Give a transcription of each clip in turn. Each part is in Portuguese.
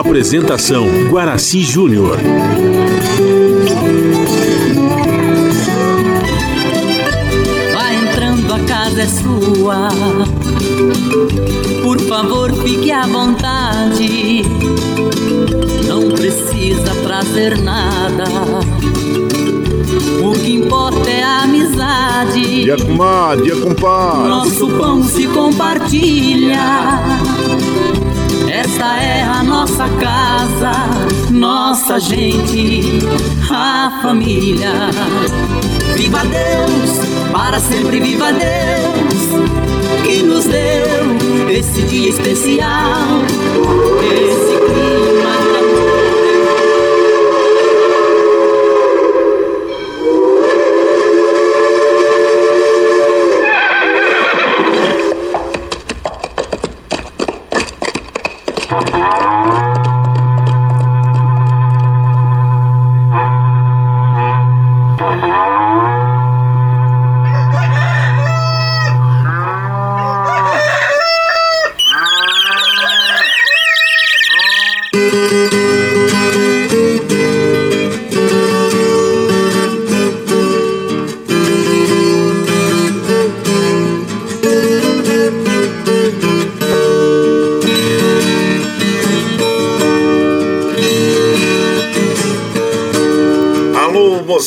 Apresentação Guaraci Júnior. Vai entrando, a casa é sua. Por favor, fique à vontade. Não precisa trazer nada. O que importa é a amizade. Dia comadre, dia compadre. Nosso pão se compartilha. Esta é a nossa casa, nossa gente, a família. Viva Deus, para sempre viva Deus, que nos deu esse dia especial, esse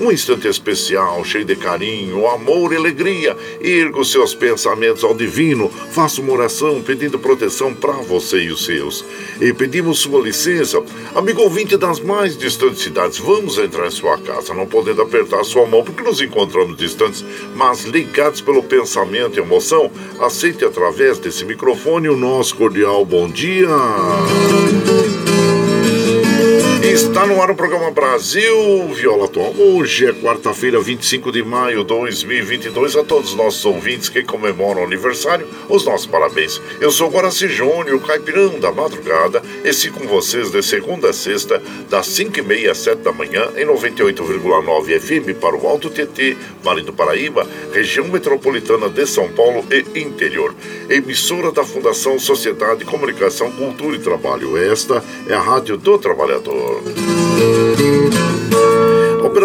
um instante especial, cheio de carinho, amor e alegria. Erga os seus pensamentos ao divino, faça uma oração pedindo proteção para você e os seus. E pedimos sua licença, amigo ouvinte das mais distantes cidades, vamos entrar em sua casa, não podendo apertar sua mão porque nos encontramos distantes, mas ligados pelo pensamento e emoção, aceite através desse microfone o nosso cordial bom dia. Está no ar o programa Brasil Viola Atual. Hoje é quarta-feira, 25 de maio de 2022. A todos os nossos ouvintes que comemoram o aniversário, os nossos parabéns. Eu sou Guaraci Júnior, caipirão da madrugada, e com vocês de segunda a sexta, das 5h30 às 7 da manhã, em 98,9 FM para o Alto TT, Vale do Paraíba, região metropolitana de São Paulo e interior. Emissora da Fundação Sociedade, Comunicação, Cultura e Trabalho. Esta é a Rádio do Trabalhador.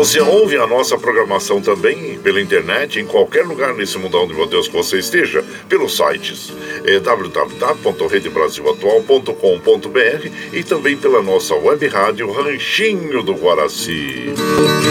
Você ouve a nossa programação também pela internet, em qualquer lugar nesse mundão de meu Deus que você esteja, pelos sites é, www.redebrasilatual.com.br e também pela nossa web rádio Ranchinho do Guaraci.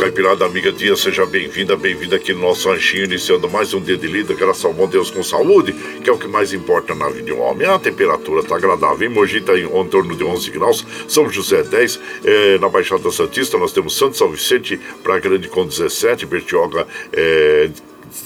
Caipirada Amiga Dia, seja bem-vinda, bem-vinda aqui no nosso ranchinho, iniciando mais um dia de lida, graças ao bom Deus com saúde, que é o que mais importa na vida de um homem. A temperatura está agradável, em Mogi está em, em, torno de 11 graus, São José 10, eh, na Baixada Santista nós temos Santo São Vicente, Praia Grande com 17, Bertioga eh,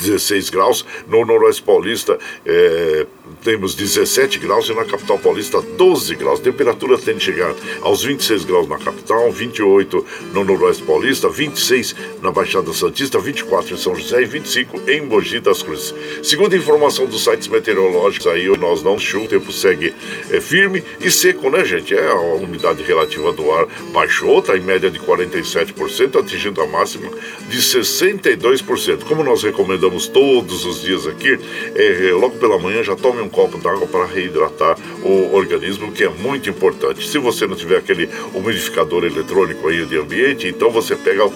16 graus, no Noroeste Paulista eh, temos 17 graus e na capital paulista 12 graus. Temperatura tende a chegar aos 26 graus na capital, 28 no noroeste paulista, 26 na Baixada Santista, 24 em São José e 25 em Mogi das Cruzes. Segundo a informação dos sites meteorológicos aí, nós não chuva, o tempo segue é, firme e seco, né, gente? É a umidade relativa do ar baixou, está em média de 47%, atingindo a máxima de 62%. Como nós recomendamos todos os dias aqui, é, logo pela manhã já tome um copo d'água para reidratar o organismo, que é muito importante. Se você não tiver aquele umidificador eletrônico aí de ambiente, então você pega,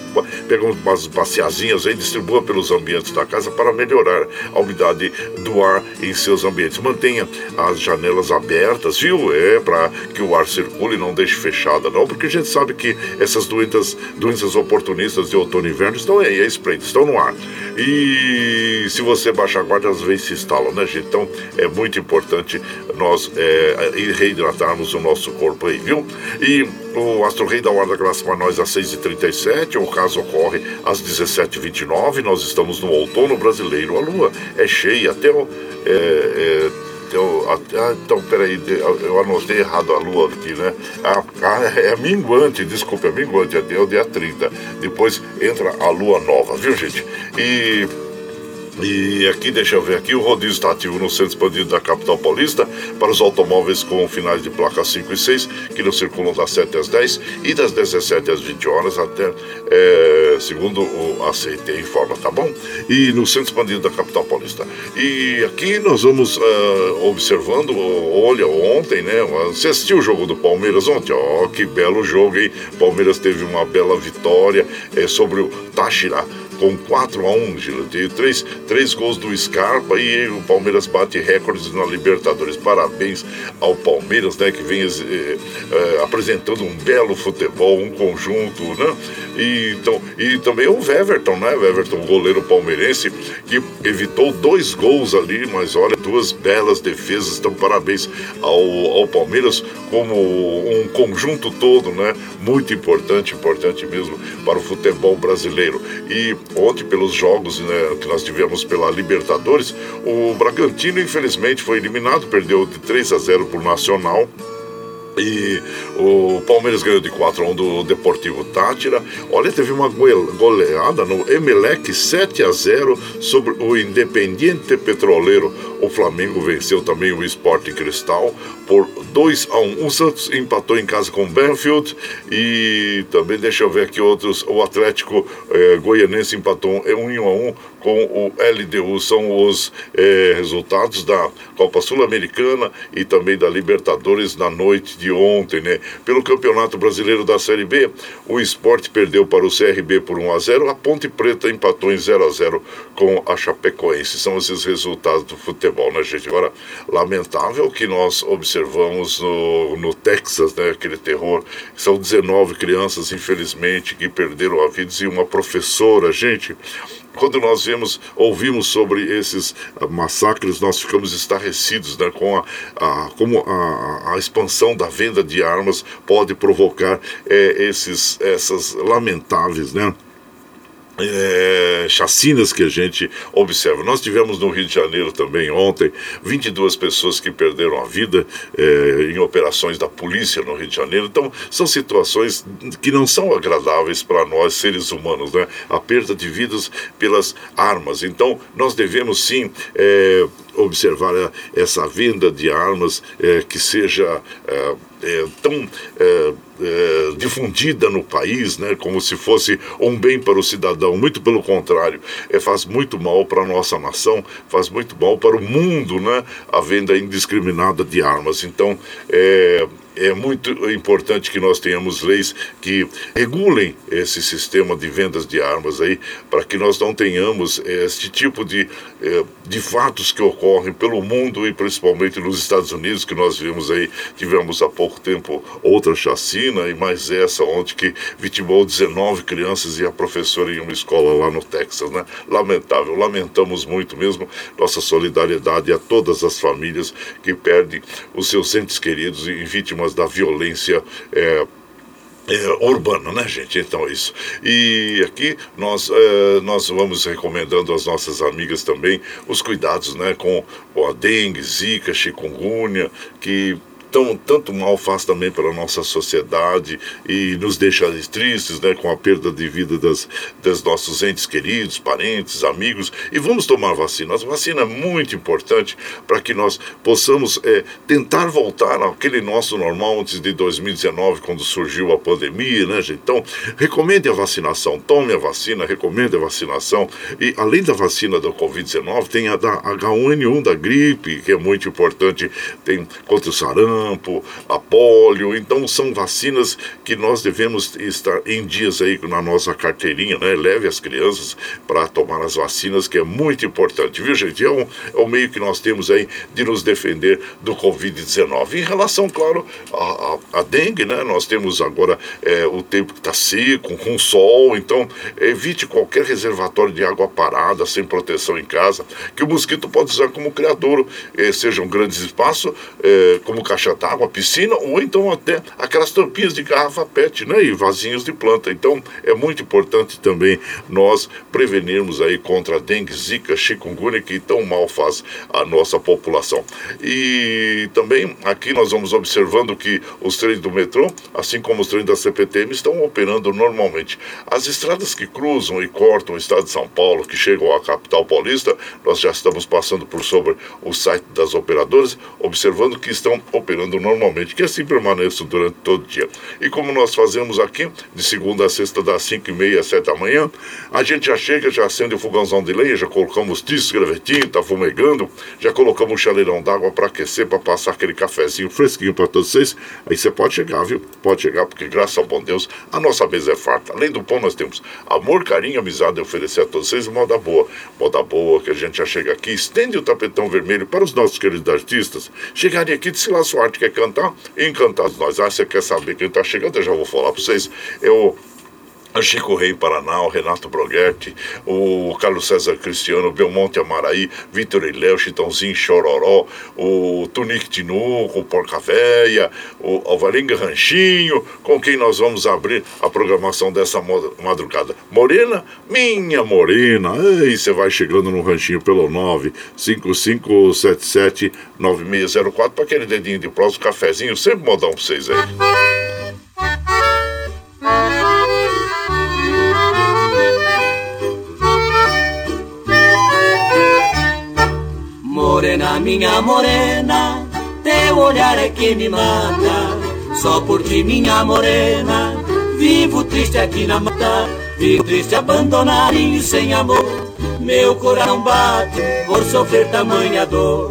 pega umas baciazinhas aí, distribua pelos ambientes da casa para melhorar a umidade do ar em seus ambientes. Mantenha as janelas abertas, viu? É para que o ar circule, não deixe fechada, não, porque a gente sabe que essas doenças, doenças oportunistas de outono e inverno estão aí, é espreito, estão no ar. E se você baixar a guarda, às vezes se instalam, né, gente? Então é muito importante nós é, reidratarmos o nosso corpo aí, viu? E o Astro Rei da Hora Graça para nós às 6h37, o caso ocorre às 17h29, nós estamos no outono brasileiro, a lua é cheia até o. É, é, eu, ah, então, peraí, eu anotei errado a lua aqui, né? É minguante, desculpa, é minguante, é o dia 30. Depois entra a lua nova, viu, gente? E e aqui, deixa eu ver aqui, o rodízio está ativo no centro expandido da capital paulista para os automóveis com finais de placa 5 e 6, que não circulam das 7 às 10 e das 17 às 20 horas até, é, segundo o ACT informa, tá bom? E no centro expandido da capital paulista. E aqui nós vamos uh, observando, olha, ontem, né? Você assistiu o jogo do Palmeiras ontem? Ó, oh, que belo jogo, hein? Palmeiras teve uma bela vitória é, sobre o Táchira com 4 a 1 Gila. Tem três, três gols do Scarpa e o Palmeiras bate recordes na Libertadores. Parabéns ao Palmeiras, né, que vem eh, eh, apresentando um belo futebol, um conjunto, né? E, então, e também o Everton, né? O Everton, goleiro palmeirense, que evitou dois gols ali, mas olha, duas belas defesas. Então, parabéns ao, ao Palmeiras como um conjunto todo, né? Muito importante, importante mesmo para o futebol brasileiro. E ontem, pelos jogos né, que nós tivemos pela Libertadores, o Bragantino, infelizmente, foi eliminado, perdeu de 3 a 0 para o Nacional. E o Palmeiras ganhou de 4 a 1 do Deportivo Tátira. Olha, teve uma goleada no Emelec 7 a 0 sobre o Independiente Petroleiro. O Flamengo venceu também o Esporte Cristal por 2 a 1 O Santos empatou em casa com o Benfield e também, deixa eu ver aqui outros, o Atlético eh, Goianense empatou 1 a 1 com o LDU. São os eh, resultados da Copa Sul-Americana e também da Libertadores na noite de ontem, né? Pelo Campeonato Brasileiro da Série B, o esporte perdeu para o CRB por 1 a 0 a Ponte Preta empatou em 0 a 0 com a Chapecoense. São esses resultados do futebol, né, gente? Agora, lamentável que nós observamos no, no Texas, né? Aquele terror. São 19 crianças, infelizmente, que perderam a vida e uma professora, gente quando nós vemos, ouvimos sobre esses uh, massacres, nós ficamos estarrecidos né, com a, a como a, a, expansão da venda de armas pode provocar é, esses, essas lamentáveis, né? É, chacinas que a gente observa. Nós tivemos no Rio de Janeiro também ontem 22 pessoas que perderam a vida é, em operações da polícia no Rio de Janeiro. Então, são situações que não são agradáveis para nós, seres humanos, né? A perda de vidas pelas armas. Então, nós devemos sim é, observar essa venda de armas é, que seja é, tão difundida no país, né, como se fosse um bem para o cidadão. Muito pelo contrário, é, faz muito mal para a nossa nação, faz muito mal para o mundo né, a venda indiscriminada de armas. Então, é, é muito importante que nós tenhamos leis que regulem esse sistema de vendas de armas aí, para que nós não tenhamos este tipo de, eh, de fatos que ocorrem pelo mundo e principalmente nos Estados Unidos, que nós vimos aí, tivemos há pouco tempo outra chacina e mais essa, onde que vitimou 19 crianças e a professora em uma escola lá no Texas, né? Lamentável, lamentamos muito mesmo nossa solidariedade a todas as famílias que perdem os seus entes queridos em vítimas vítimas da violência. É, é, urbana, né, gente? Então é isso. E aqui nós, é, nós vamos recomendando às nossas amigas também os cuidados né, com, com a dengue, zika, chikungunya, que tão, tanto mal faz também para nossa sociedade e nos deixa tristes né, com a perda de vida das, das nossos entes queridos, parentes, amigos. E vamos tomar vacina. A vacina é muito importante para que nós possamos é, tentar voltar àquele nosso normal antes de 2019, quando surgiu a pandemia, né, gente? Então, recomende a vacinação, tome a vacina, recomende a vacinação. E além da vacina da Covid-19, tem a da H1N1, da gripe, que é muito importante, tem contra o sarampo, a polio. Então, são vacinas que nós devemos estar em dias aí na nossa carteirinha, né? Leve as crianças para tomar as vacinas, que é muito importante, viu, gente? É, um, é o meio que nós temos aí de nos defender do Covid-19. Em relação, claro, à, dengue, né? Nós temos agora é, o tempo que está seco, com sol, então evite qualquer reservatório de água parada, sem proteção em casa, que o mosquito pode usar como criador, eh, sejam grandes espaços, eh, como caixa d'água, piscina, ou então até aquelas tampinhas de garrafa PET, né? E vasinhos de planta. Então é muito importante também nós prevenirmos aí contra a dengue, zika, chikungunya, que tão mal faz a nossa população. E também aqui nós vamos observando que os trens do metrô, assim como os trens da CPTM, estão operando normalmente. As estradas que cruzam e cortam o estado de São Paulo, que chegam à capital paulista, nós já estamos passando por sobre o site das operadoras, observando que estão operando normalmente, que assim permaneçam durante todo o dia. E como nós fazemos aqui, de segunda a sexta, das 5 e meia às 7 da manhã, a gente já chega, já acende o fogãozão de lenha, já colocamos tiço, gravetinho, tá fumegando, já colocamos um chaleirão d'água para aquecer, para passar aquele cafezinho fresquinho para todos vocês. Aí você pode chegar, viu? Pode chegar, porque graças ao bom Deus, a nossa mesa é farta. Além do pão, nós temos amor, carinho, amizade e oferecer a todos vocês moda boa. Moda boa, que a gente já chega aqui, estende o tapetão vermelho para os nossos queridos artistas chegarem aqui, se lá quer cantar, encantados nós. Ah, você quer saber quem está chegando? Eu já vou falar para vocês. Eu Chico Rei Paraná, Renato Broghetti, o Carlos César Cristiano, o Belmonte Amaraí, Vitor Iléu, Chitãozinho Chororó, o Tunique Tinu, o Porca Véia, o Alvarenga Ranchinho, com quem nós vamos abrir a programação dessa madrugada. Morena, minha morena, ei, você vai chegando no ranchinho pelo 955779604 para aquele dedinho de próximo, cafezinho, sempre modão para vocês aí. Morena, minha morena, teu olhar é que me mata. Só por ti, minha morena, vivo triste aqui na mata. Vivo triste, abandonado e sem amor. Meu coração bate por sofrer tamanha dor.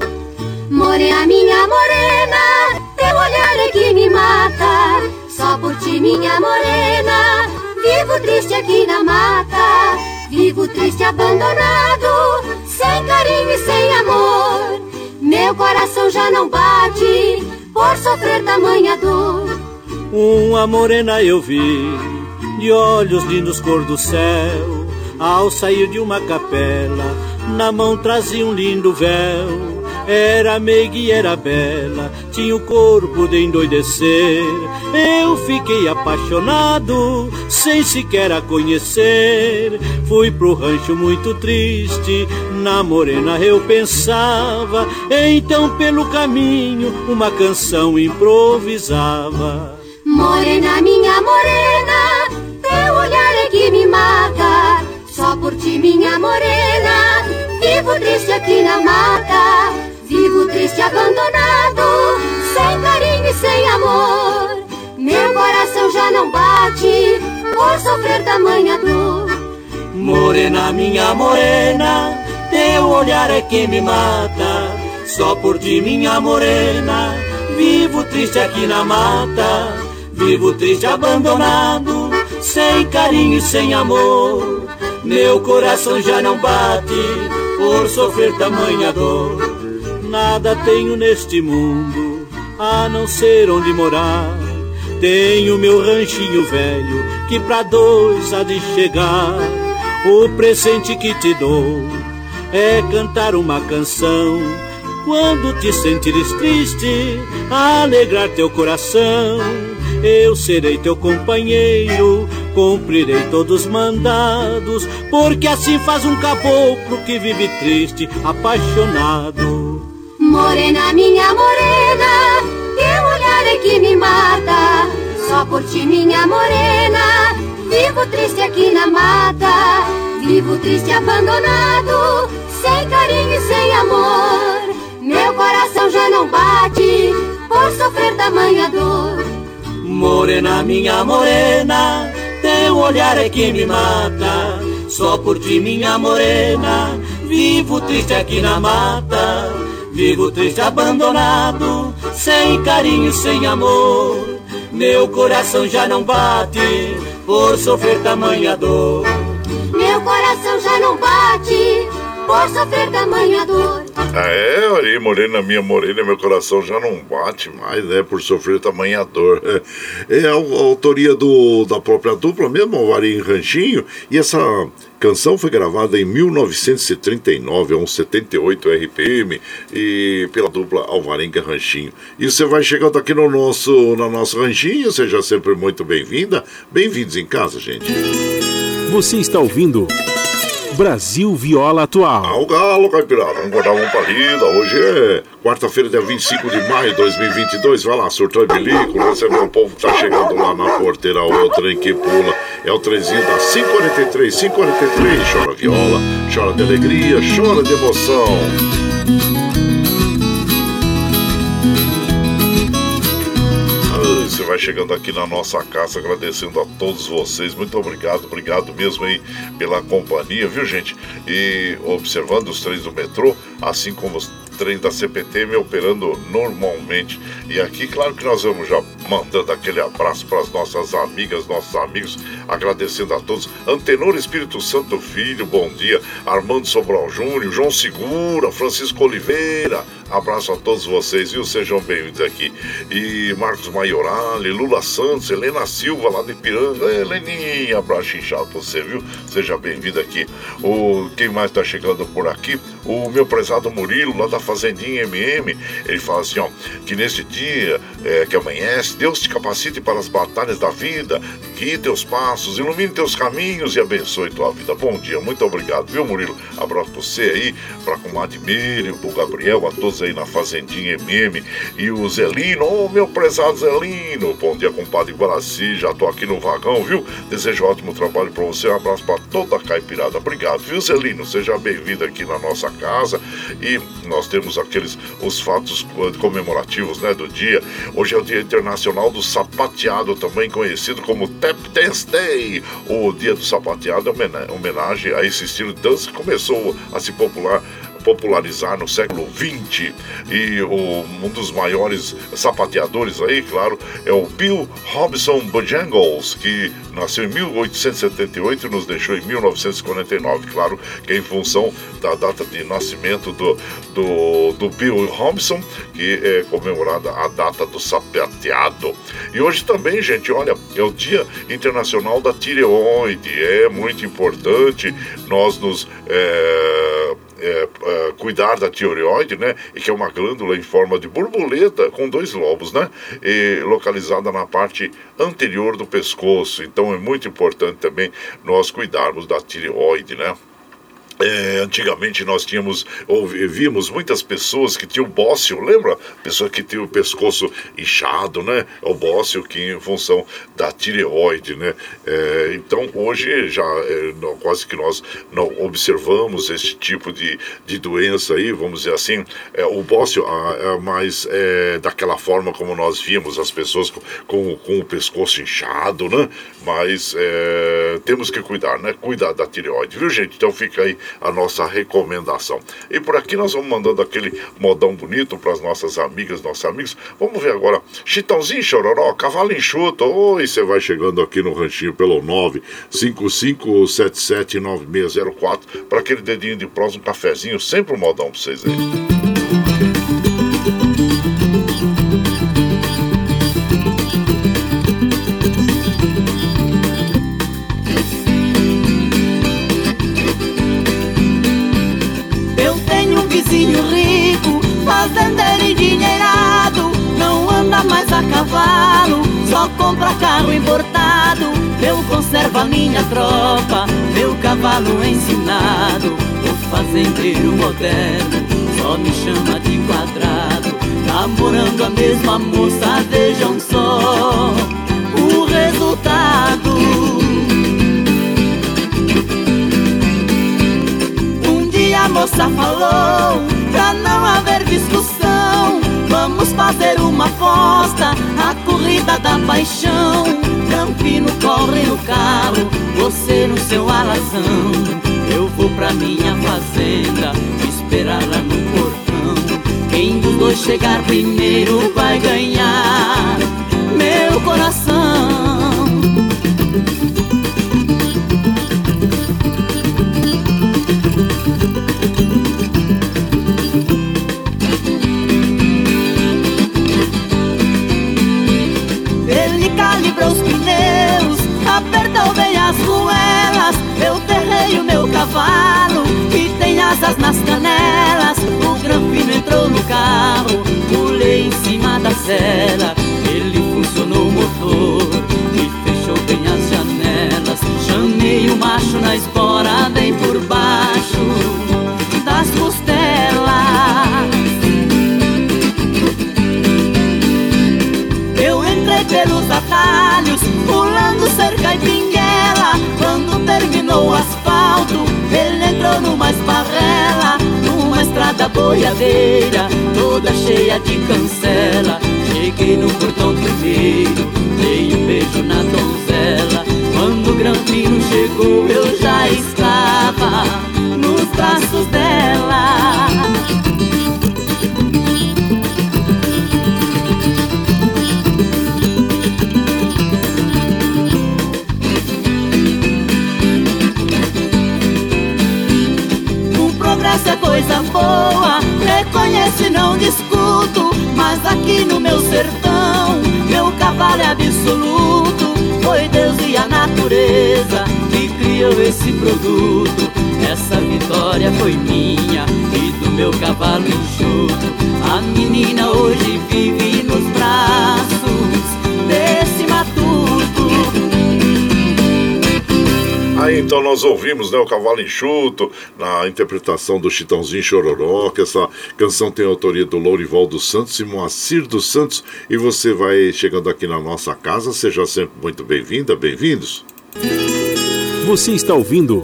Morena, minha morena, teu olhar é que me mata. Só por ti, minha morena, vivo triste aqui na mata. Vivo triste, abandonado, sem carinho e sem amor. Meu coração já não bate por sofrer tamanha dor. Uma morena eu vi, de olhos lindos cor do céu, ao sair de uma capela, na mão trazia um lindo véu. Era meiga e era bela, tinha o corpo de endoidecer. Eu fiquei apaixonado, sem sequer a conhecer. Fui pro rancho muito triste, na morena eu pensava. Então, pelo caminho, uma canção improvisava. Morena, minha morena, teu olhar é que me mata. Só por ti, minha morena, vivo triste aqui na mata. Vivo triste, abandonado, sem carinho e sem amor. Meu coração já não bate por sofrer tamanha dor. Morena, minha morena, teu olhar é que me mata. Só por ti, minha morena, vivo triste aqui na mata. Vivo triste, abandonado, sem carinho e sem amor. Meu coração já não bate por sofrer tamanha dor nada tenho neste mundo a não ser onde morar. Tenho meu ranchinho velho que pra dois há de chegar. O presente que te dou é cantar uma canção. Quando te sentires triste, alegrar teu coração. Eu serei teu companheiro, cumprirei todos os mandados, porque assim faz um caboclo que vive triste, apaixonado. Morena, minha morena, eu Só por ti, minha morena, vivo triste aqui na mata. Vivo triste, abandonado, sem carinho e sem amor. Meu coração já não bate por sofrer tamanha dor. Morena, minha morena, teu olhar é que me mata. Só por ti, minha morena, vivo triste aqui na mata. Vivo triste, abandonado, sem carinho, sem amor. Meu coração já não bate por sofrer tamanha dor. Meu coração já não bate por sofrer tamanha dor. Ah, é, olha aí, morena, minha morena, meu coração já não bate mais, né, por sofrer tamanha dor. É, é a, a, autoria do, da própria dupla mesmo, Alvarinho Ranchinho, e essa canção foi gravada em 1939, é um 78 RPM, e pela dupla Alvarenga Ranchinho. E você vai chegando aqui no nosso, no nosso ranchinho, seja sempre muito bem-vinda. Bem-vindos em casa, gente. Você está ouvindo Brasil Viola Atual. Ao galo, caipirada. Vamos guardar uma palida. Hoje é quarta-feira, dia 25 de maio de 2022. Vai lá, surtou bilico. Você vê o povo que tá chegando lá na porteira, outra em que pula. É o trezinho da 543, 543. Chora viola, chora de alegria, chora de emoção. Você vai chegando aqui na nossa casa, agradecendo a todos vocês. Muito obrigado, obrigado mesmo aí pela companhia, viu gente? E observando os trens do metrô, assim como os trens da CPTM operando normalmente. E aqui, claro que nós vamos já mandando aquele abraço para as nossas amigas, nossos amigos, agradecendo a todos. Antenor Espírito Santo Filho, bom dia. Armando Sobral Júnior, João Segura, Francisco Oliveira, abraço a todos vocês, viu? Sejam bem-vindos aqui. E Marcos Maiorali, Lula Santos, Helena Silva lá de Piranga. Heleninha, abraço inchado você, viu? Seja bem-vindo aqui. O, quem mais está chegando por aqui? O meu prezado Murilo, lá da Fazendinha MM. Ele fala assim, ó, que neste dia é, que amanhece, Deus te capacite para as batalhas da vida, guie teus passos, ilumine teus caminhos e abençoe tua vida. Bom dia, muito obrigado, viu, Murilo? Abraço pra você aí, pra comadre Miriam, pro Gabriel, a todos aí na Fazendinha MM e o Zelino, ô oh, meu prezado Zelino, bom dia, compadre Guaraci, já tô aqui no vagão, viu? Desejo ótimo trabalho pra você, um abraço pra toda a caipirada. Obrigado, viu, Zelino? Seja bem-vindo aqui na nossa casa e nós temos aqueles os fatos comemorativos, né, do dia. Hoje é o Dia Internacional do Sapateado, também conhecido como Tap Dance Day. O Dia do Sapateado é homenagem a esse estilo de dança que começou a se popular popularizar no século XX. E o, um dos maiores sapateadores aí, claro, é o Bill Robson Bojangles, que nasceu em 1878 e nos deixou em 1949. Claro que é em função da data de nascimento do, do, do Bill Robson, que é comemorada a data do sapateado. E hoje também, gente, olha, é o Dia Internacional da Tireoide. É muito importante nós nos. É, é, é, cuidar da tireoide, né? E que é uma glândula em forma de borboleta com dois lobos, né? E localizada na parte anterior do pescoço. Então é muito importante também nós cuidarmos da tireoide, né? É, antigamente nós tínhamos, vimos muitas pessoas que tinham bócio, lembra? Pessoa que tinha o pescoço inchado, né? O bócio que em função da tireoide, né? É, então hoje já é, não, quase que nós não observamos esse tipo de, de doença aí, vamos dizer assim, é, o bócio é mais é, daquela forma como nós vimos as pessoas com, com, com o pescoço inchado, né? Mas é, temos que cuidar, né? Cuidar da tireoide, viu gente? Então fica aí a nossa recomendação. E por aqui nós vamos mandando aquele modão bonito para as nossas amigas, nossos amigos. Vamos ver agora. Chitãozinho Chororó, cavalo enxuto. Oi, você vai chegando aqui no ranchinho pelo 955779604 para aquele dedinho de prós, um cafezinho, sempre um modão para vocês aí. carro importado Eu conservo a minha tropa Meu cavalo ensinado O fazendeiro moderno Só me chama de quadrado tá Namorando a mesma moça Vejam só O resultado. Um dia a moça falou Pra não haver discussão Vamos fazer uma aposta da paixão. Campino corre no carro, você no seu alazão. Eu vou pra minha fazenda, esperar lá no portão. Quem dos dois chegar primeiro vai ganhar meu coração. As ruelas. Eu terrei o meu cavalo, que tem asas nas canelas. O granfino entrou no carro, pulei em cima da cela. Ele funcionou o motor e fechou bem as janelas. Chamei o macho na espora, terminou o asfalto, ele entrou numa esparrela, numa estrada boiadeira, toda cheia de cancela. Cheguei no portão primeiro, dei um beijo na donzela. Quando o Granfino chegou, eu já estava nos braços dela. Coisa boa, reconheço e não discuto. Mas aqui no meu sertão, meu cavalo é absoluto. Foi Deus e a natureza que criou esse produto. Essa vitória foi minha e do meu cavalo enxuto. A menina hoje vive nos braços Aí então nós ouvimos né, o Cavalo Enxuto na interpretação do Chitãozinho Chororó, que essa canção tem autoria do Lourival dos Santos e Moacir dos Santos. E você vai chegando aqui na nossa casa, seja sempre muito bem-vinda, bem-vindos. Você está ouvindo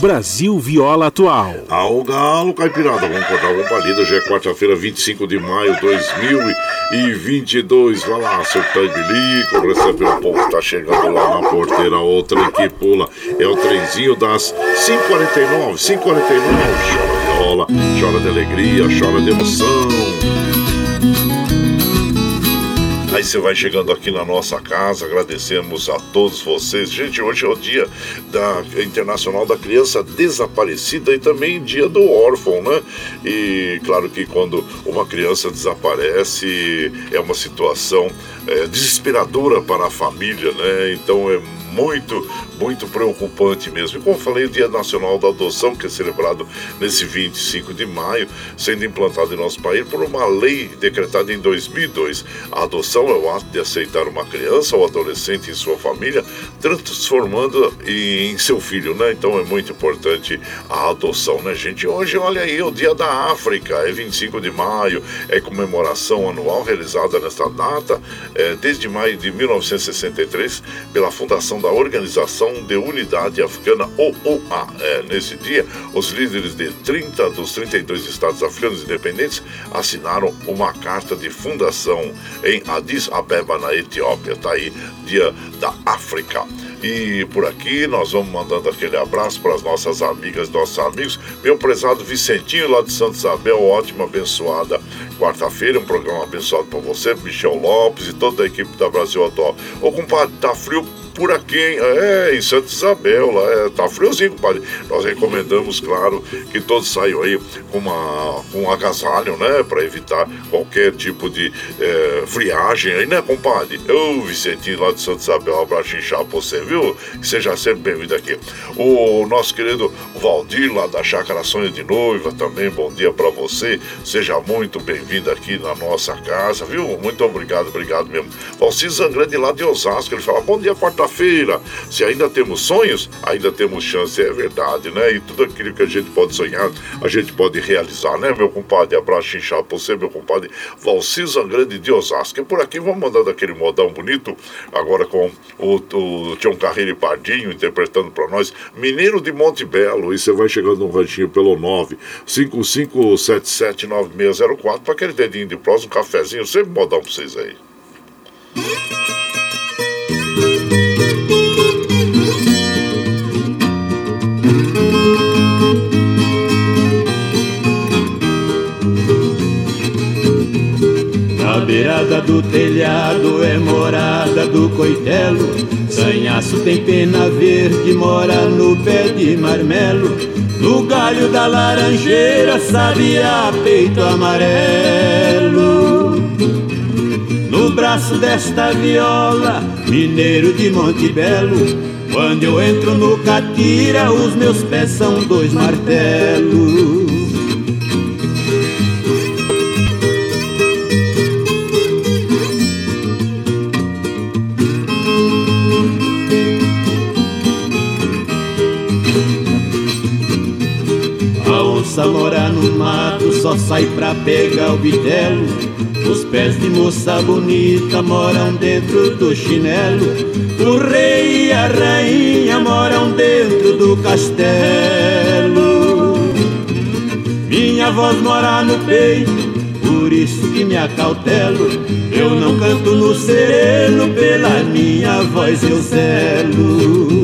Brasil Viola Atual. Ao galo, caipirada, vamos cortar uma palida. Já é quarta-feira, 25 de maio de 2022. Vai lá, seu bilico, recebe o povo que tá chegando lá na porteira. Outra que pula é o trenzinho das 5h49. 5h49. Chora viola, chora de alegria, chora de emoção. Você vai chegando aqui na nossa casa, agradecemos a todos vocês. Gente, hoje é o dia da Internacional da Criança Desaparecida e também dia do órfão, né? E claro que quando uma criança desaparece é uma situação é, desesperadora para a família, né? Então é muito, muito preocupante mesmo. E como falei, o Dia Nacional da Adoção, que é celebrado nesse 25 de maio, sendo implantado em nosso país por uma lei decretada em 2002. A adoção é o ato de aceitar uma criança ou adolescente em sua família, transformando em seu filho, né? Então é muito importante a adoção, né, gente? Hoje, olha aí, o Dia da África, é 25 de maio, é comemoração anual realizada nesta data, é, desde maio de 1963, pela Fundação da Organização de Unidade Africana, OUA. É, nesse dia, os líderes de 30 dos 32 estados africanos independentes assinaram uma carta de fundação em Addis Abeba, na Etiópia. Está aí, Dia da África. E por aqui nós vamos mandando aquele abraço para as nossas amigas, nossos amigos. Meu prezado Vicentinho lá de Santa Isabel, ótima, abençoada quarta-feira, um programa abençoado para você, Michel Lopes e toda a equipe da Brasil Atual. Ô compadre, tá frio por aqui, hein? É, em Santa Isabel, lá é, tá friozinho, compadre. Nós recomendamos, claro, que todos saiam aí com, uma, com um agasalho, né? Para evitar qualquer tipo de é, friagem aí, né, compadre? Eu, Vicentinho, lá de Santa Isabel, um abraço inchado pra você, viu? Seja sempre bem-vindo aqui. O nosso querido Valdir, lá da Chácara Sonho de Noiva, também bom dia para você. Seja muito bem-vindo aqui na nossa casa, viu? Muito obrigado, obrigado mesmo. Valcir Zangrande, lá de Osasco, ele fala, bom dia, quarta-feira. Se ainda temos sonhos, ainda temos chance, é verdade, né? E tudo aquilo que a gente pode sonhar, a gente pode realizar, né, meu compadre? Abraço inchado pra você, meu compadre Valcir Zangrande de Osasco. E por aqui vamos mandando aquele modão bonito, agora com o, o Tião Carreiro e Pardinho interpretando para nós, Mineiro de Monte Belo. E você vai chegando no ranchinho pelo 955779604 para aquele dedinho de prós, um cafezinho, sempre modão pra vocês aí. Beirada do coitelo. Sanhaço tem pena verde, mora no pé de marmelo. No galho da laranjeira, sabia peito amarelo. No braço desta viola, mineiro de Monte Belo. Quando eu entro no catira, os meus pés são dois martelos. Só sai pra pegar o bitelo. Os pés de moça bonita moram dentro do chinelo. O rei e a rainha moram dentro do castelo. Minha voz mora no peito, por isso que me acautelo. Eu não canto no sereno, pela minha voz eu zelo.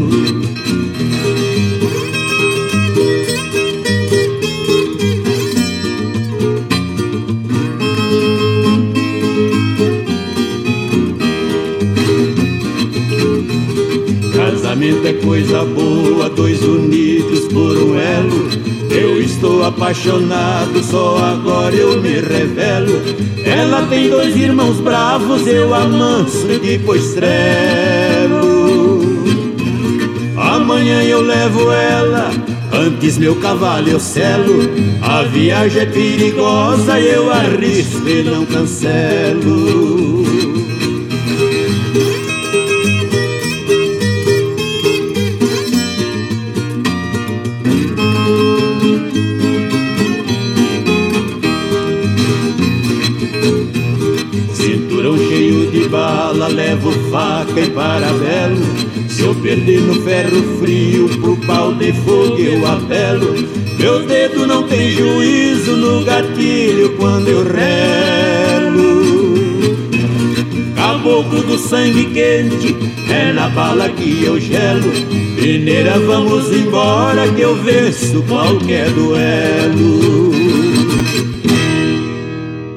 É coisa boa, dois unidos por um elo. Eu estou apaixonado, só agora eu me revelo. Ela tem dois irmãos bravos, eu amanso e depois trelo. Amanhã eu levo ela, antes meu cavalo eu selo. A viagem é perigosa, eu arrisco e não cancelo. E parabelo. Se eu perder no ferro frio, pro pau de fogo eu apelo. Meu dedo não tem juízo no gatilho quando eu relo. Caboclo do sangue quente, é na bala que eu gelo. Mineira, vamos embora que eu venço qualquer duelo.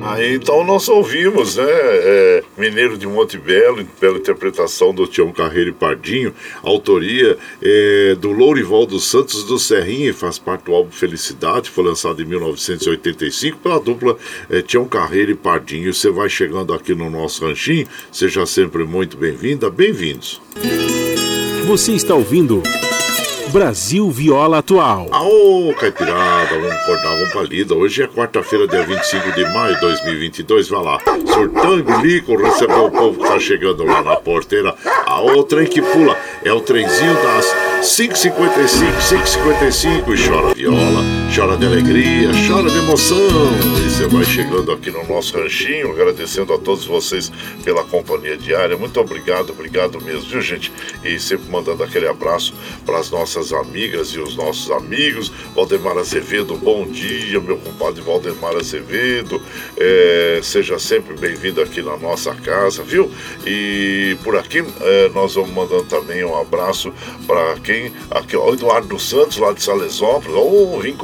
Aí então nós ouvimos, né? é, Mineiro de Monte Belo, pela interpretação do Tião Carreiro e Pardinho, autoria é, do Lourival dos Santos do Serrinha, e faz parte do álbum Felicidade, foi lançado em 1985 pela dupla é, Tião Carreiro e Pardinho. Você vai chegando aqui no nosso ranchinho, seja sempre muito bem-vinda, bem-vindos. Você está ouvindo Brasil Viola Atual. Aô, Caipirada, vamos acordar, vamos pra lida. Hoje é quarta-feira, dia 25 de maio de 2022. Vai lá, surtando bilico, recebeu o povo que tá chegando lá na porteira. Aô, trem que pula, é o trenzinho das 5h55, 5h55. E chora viola, chora de alegria, chora de emoção. E você vai chegando aqui no nosso ranchinho, agradecendo a todos vocês pela companhia diária. Muito obrigado, obrigado mesmo, viu, gente? E sempre mandando aquele abraço para as nossas amigas e os nossos amigos. Valdemar Azevedo, bom dia, meu compadre Valdemar Azevedo. É, seja sempre bem-vindo aqui na nossa casa, viu? E por aqui é, nós vamos mandando também um abraço para quem? Aqui, ó, Eduardo Santos, lá de Salesópolis. Oh, vim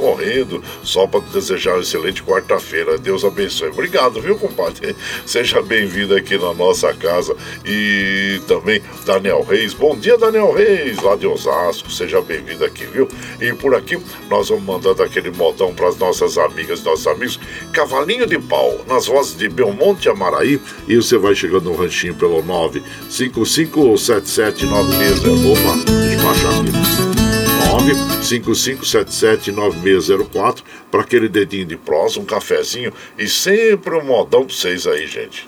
só para desejar uma excelente quarta-feira. Deus abençoe. Obrigado, viu, compadre? Seja bem-vindo aqui na nossa casa. E também Daniel Reis. Bom dia, Daniel Reis, lá de Osasco. Seja bem-vindo aqui, viu? E por aqui nós vamos mandando aquele modão para as nossas amigas, nossos amigos. Cavalinho de pau, nas vozes de Belmonte Amaraí. E você vai chegando no ranchinho pelo 9557796. Opa, deixa eu baixar aqui. 955779604 para aquele dedinho de prosa, um cafezinho e sempre um modão para vocês aí, gente.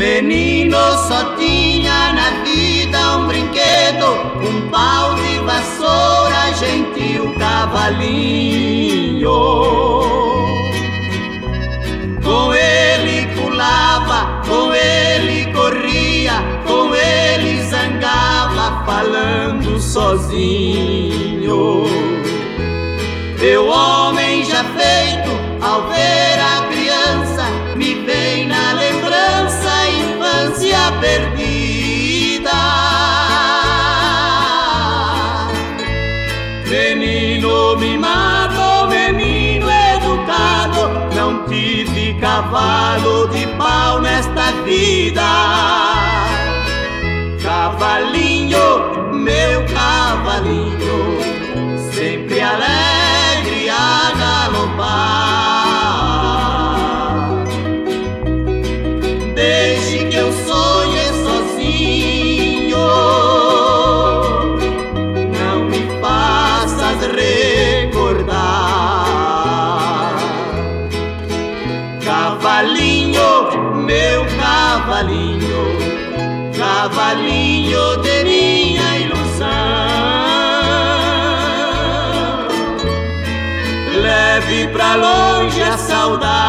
Menino só tinha na vida um brinquedo, um pau de vassoura, gentil cavalinho. Com ele pulava, com ele corria, com ele zangava, falando sozinho. Meu homem cavalo de pau nesta vida. Saudade,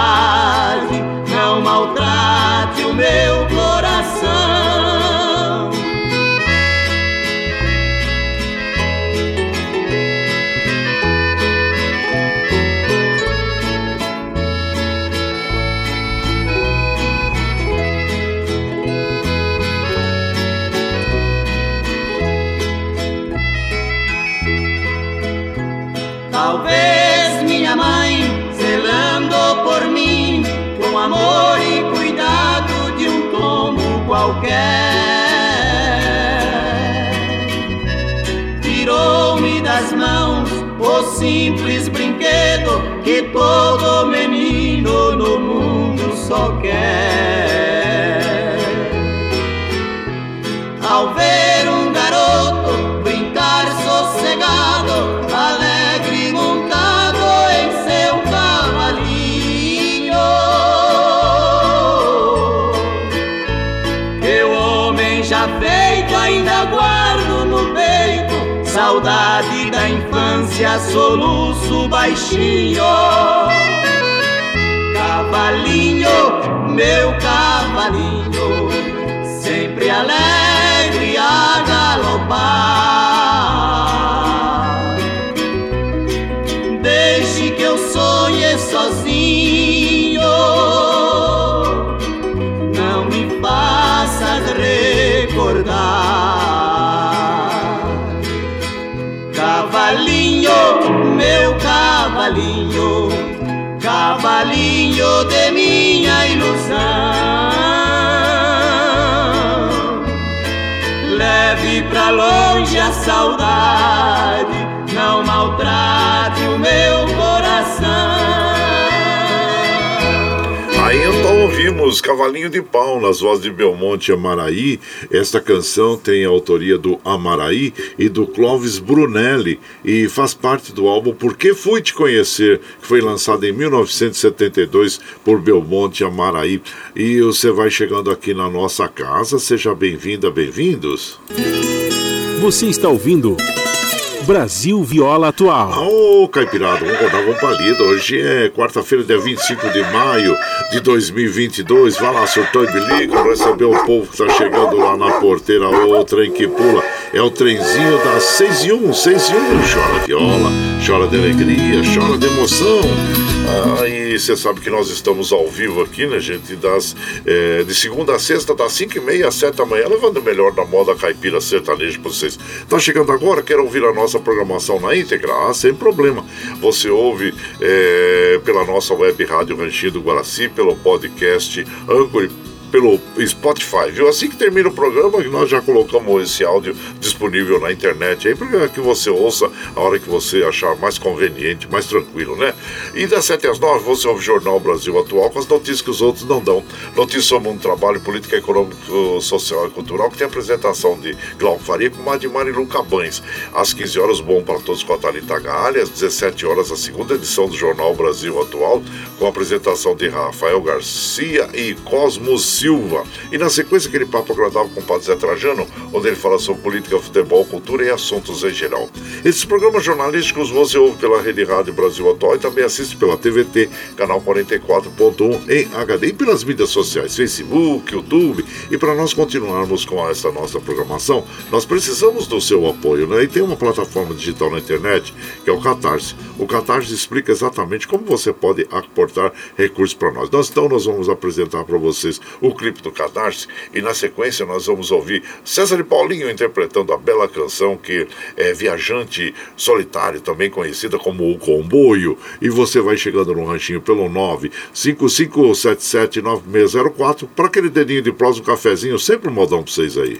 simples brinquedo que todo menino no mundo soluço baixinho. Cavalinho, meu cavalinho, de minha ilusão. Leve pra longe a saudade, ouvimos Cavalinho de Pau nas vozes de Belmonte Amaraí. Esta canção tem a autoria do Amaraí e do Clóvis Brunelli e faz parte do álbum Por que Fui Te Conhecer, que foi lançado em 1972 por Belmonte Amaraí. E você vai chegando aqui na nossa casa, seja bem-vinda, bem-vindos. Você está ouvindo Brasil Viola Atual. Ô, Caipirada, vamos rodar uma palida. Hoje é quarta-feira, dia 25 de maio de 2022. Vai lá, surtou e bilico, receber o povo que tá chegando lá na porteira. O trem que pula é o trenzinho das 6 e 1, 6 e 1. Chora viola, chora de alegria, chora de emoção. Ah, e você sabe que nós estamos ao vivo aqui, né, gente? Das, é, de segunda a sexta, das 5 e meia às 7 da manhã, levando o melhor da moda caipira sertaneja pra vocês. Tá chegando agora? Quer ouvir a nossa programação na íntegra? Ah, sem problema. Você ouve é, pela nossa web rádio Ranchinho do Guaraci, pelo podcast Anchor pelo Spotify, viu? Assim que termina o programa, nós já colocamos esse áudio disponível na internet aí para que você ouça a hora que você achar mais conveniente, mais tranquilo, né? E das 7 às 9 você ouve o Jornal Brasil Atual com as notícias que os outros não dão. Notícias sobre um trabalho político, econômico, social e cultural que tem apresentação de Glauco Faria com Madimar e Luca Bães. Às 15 horas, bom para todos com a Thalita Galha. Às 17 horas, a segunda edição do Jornal Brasil Atual com a apresentação de Rafael Garcia e Cosmos Silva. E na sequência, aquele papo agradável com o Padre Zé Trajano, onde ele fala sobre política, futebol, cultura e assuntos em geral. Esses programas jornalísticos você ouve pela Rede Rádio Brasil Atual e também assiste pela TVT, canal 44.1 em HD e pelas mídias sociais, Facebook, YouTube. E para nós continuarmos com essa nossa programação, nós precisamos do seu apoio, né? E tem uma plataforma digital na internet que é o Catarse. O Catarse explica exatamente como você pode aportar recursos para nós. nós. Então nós vamos apresentar para vocês o do Cadarce. E na sequência nós vamos ouvir César e Paulinho interpretando a bela canção que é Viajante Solitário, também conhecida como O Comboio. E você vai chegando no ranchinho pelo 955779604 para aquele dedinho de prosa, um cafezinho, sempre um modão para vocês aí.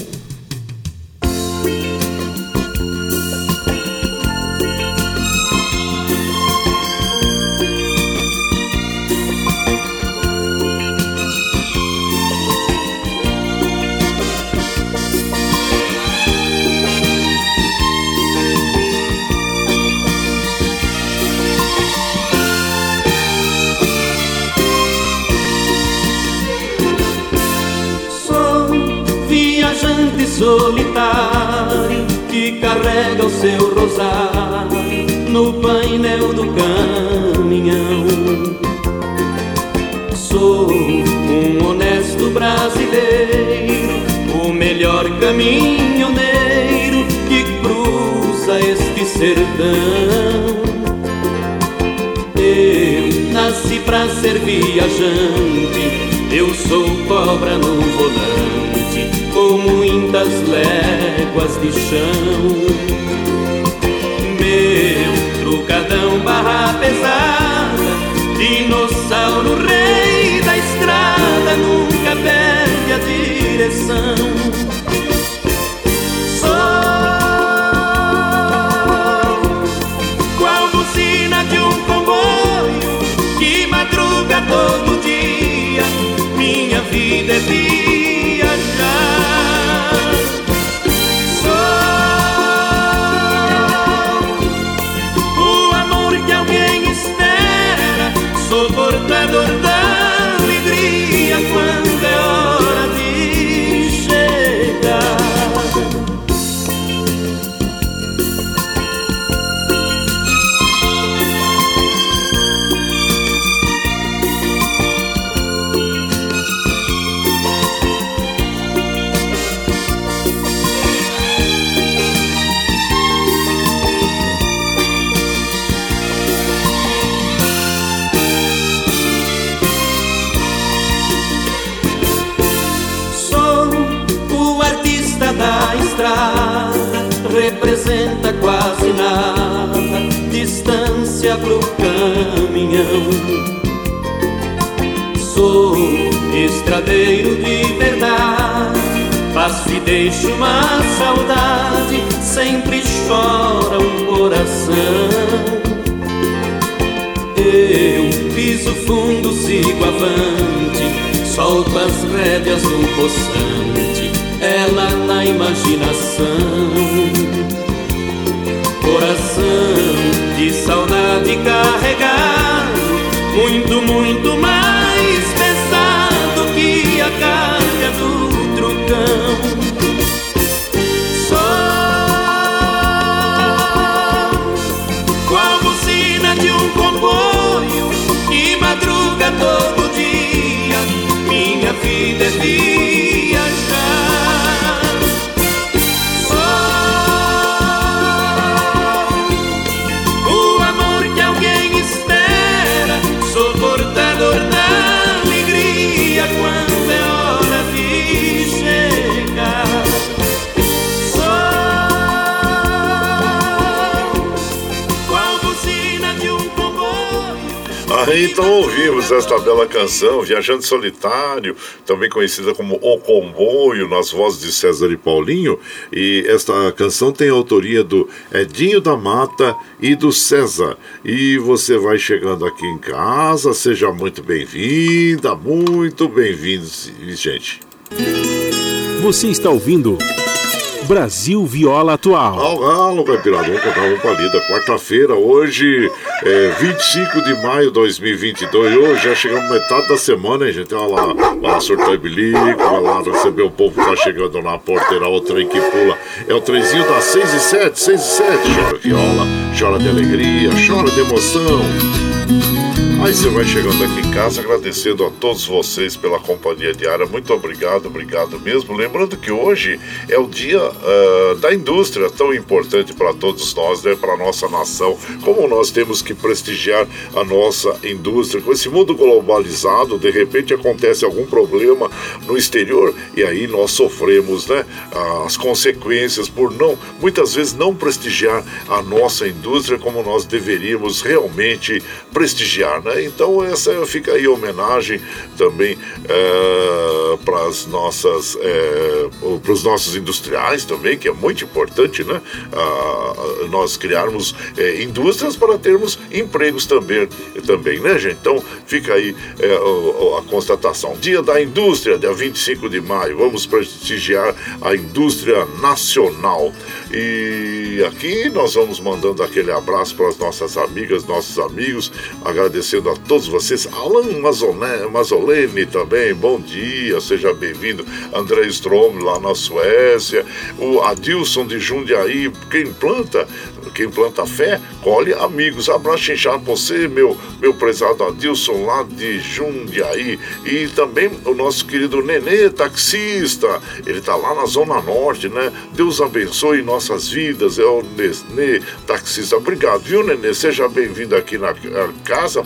Solitário que carrega o seu rosário no painel do caminhão. Sou um honesto brasileiro, o melhor caminhoneiro que cruza este sertão. Eu nasci pra ser viajante, eu sou cobra no volante muitas léguas de chão. Meu trucadão barra pesada, dinossauro rei da estrada, nunca perde a direção. Todo dia. Minha vida é viajar. Canção, Viajante Solitário, também conhecida como O Comboio, nas vozes de César e Paulinho. E esta canção tem autoria do Edinho da Mata e do César. E você vai chegando aqui em casa, seja muito bem-vinda, muito bem-vindo, gente. Você está ouvindo Brasil Viola Atual. Ao galo, Caipirada, vamos cantar uma palida. Quarta-feira, hoje, é 25 de maio de 2022. Hoje já chegamos metade da semana, hein, gente? Olha lá, vai lá surtar bilico, vai lá receber o povo que tá chegando na porteira, o trem que pula. É o trenzinho das 6 e 7, 6 e 7. Chora viola, chora de alegria, chora de emoção. Aí você vai chegando aqui em casa agradecendo a todos vocês pela companhia diária. Muito obrigado, obrigado mesmo. Lembrando que hoje é o dia uh, da indústria, tão importante para todos nós, né, para a nossa nação. Como nós temos que prestigiar a nossa indústria. Com esse mundo globalizado, de repente acontece algum problema no exterior e aí nós sofremos né, as consequências por não, muitas vezes, não prestigiar a nossa indústria como nós deveríamos realmente prestigiar. Né? Né? Então essa fica aí homenagem também é, para as nossas é, para os nossos industriais também, que é muito importante, né? nós criarmos é, indústrias para termos empregos também, também, né, gente? Então fica aí a constatação. Dia da Indústria, dia 25 de maio, vamos prestigiar a indústria nacional. E aqui nós vamos mandando aquele abraço para as nossas amigas, nossos amigos, agradecendo a todos vocês. Alan Mazolene, Mazolene também, bom dia, seja bem-vindo. André Strom lá na Suécia. O Adilson de Jundiaí, quem planta, quem planta fé, colhe amigos. Abraço inchado você, meu, meu prezado Adilson lá de Jundiaí. E também o nosso querido Nenê, taxista. Ele tá lá na Zona Norte, né? Deus abençoe nossas vidas. É o Nenê, taxista. Obrigado, viu, Nenê? Seja bem-vindo aqui na casa.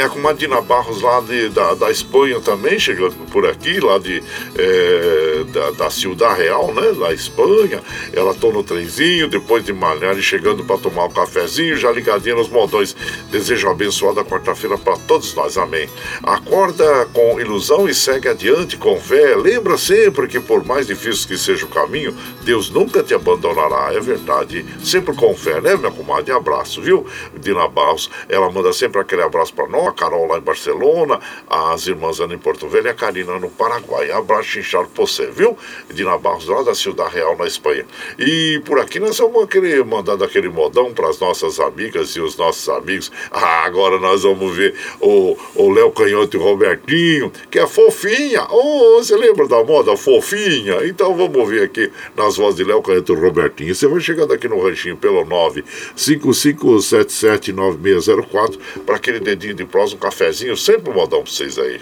a Dina Barros lá de, da, da Espanha também, chegando por aqui, lá de, é, da, da Ciudad Real, né? Da Espanha. Ela tô no trenzinho, depois de malhar e chegando para tomar um cafezinho, já ligadinha nos modões. Desejo abençoada quarta-feira para todos nós, amém. Acorda com ilusão e segue adiante com fé. Lembra sempre que por mais difícil que seja o caminho, Deus nunca te abandonará, é verdade. Sempre com fé, né, minha comadre? Abraço, viu? Dina Barros, ela manda sempre aquele abraço para nós a Carol lá em Barcelona, as irmãs Ana em Porto Velho e a Karina no Paraguai. Abraço inchado pra você, viu? Dina Barros lá da Ciudad Real na Espanha. E por aqui nós vamos querer mandar aquele modão para as nossas amigas e os nossos amigos. Ah, agora nós vamos ver o Léo Canhoto e o Robertinho, que é fofinha. Oh, você lembra da moda fofinha? Então vamos ver aqui nas vozes de Léo Canhoto e Robertinho. Você vai chegando aqui no ranchinho pelo 955779604 para aquele dedinho de um cafezinho, sempre um modão pra vocês aí.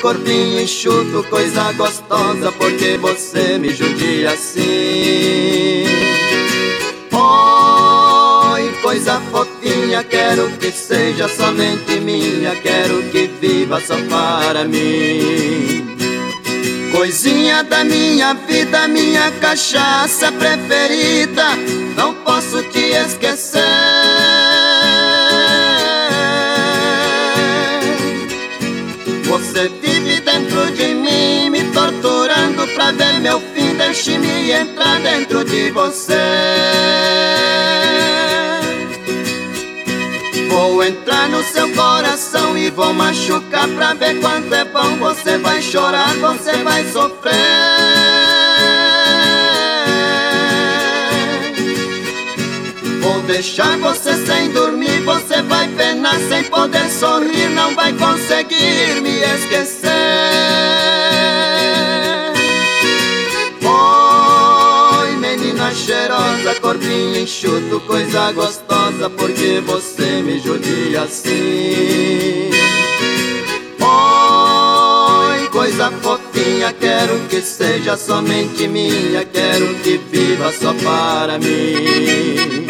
Corpinho enxuto, coisa gostosa, porque você me judia assim. Oi, coisa fofinha, quero que seja somente minha, quero que viva só para mim. Coisinha da minha vida, minha cachaça preferida, não posso te esquecer. Ver meu fim, deixe-me entrar dentro de você. Vou entrar no seu coração e vou machucar pra ver quanto é bom. Você vai chorar, você vai sofrer. Vou deixar você sem dormir, você vai penar sem poder sorrir, não vai conseguir me esquecer. Cheirosa, corpinho enxuto, coisa gostosa, porque você me judia assim. Oi, coisa fofinha, quero que seja somente minha, quero que viva só para mim.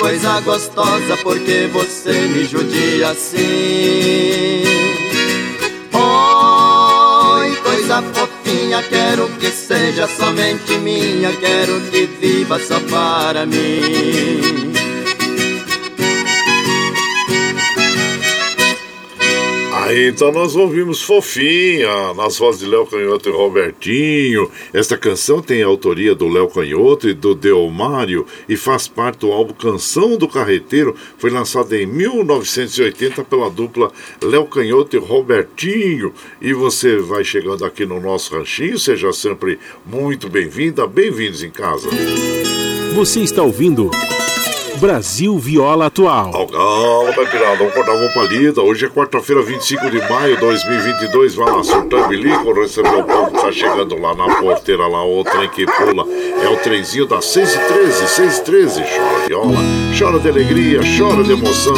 Coisa gostosa, porque você me judia assim. Oi, coisa fofinha, quero que seja somente minha, quero que viva só para mim. Aí então nós ouvimos Fofinha, nas vozes de Léo Canhoto e Robertinho. Esta canção tem a autoria do Léo Canhoto e do Delmário e faz parte do álbum Canção do Carreteiro. Foi lançado em 1980 pela dupla Léo Canhoto e Robertinho. E você vai chegando aqui no nosso ranchinho, seja sempre muito bem-vinda, bem-vindos em casa. Você está ouvindo. Brasil Viola Atual. Calma, Caipirada, vamos cortar uma palida. Hoje é quarta-feira, 25 de maio de 2022. Vai lá, surtando bilico, receber o povo que tá chegando lá na porteira, lá, o trem que pula. É o trenzinho das 6 h 13 6 h 13 Chora viola, chora de alegria, chora de emoção.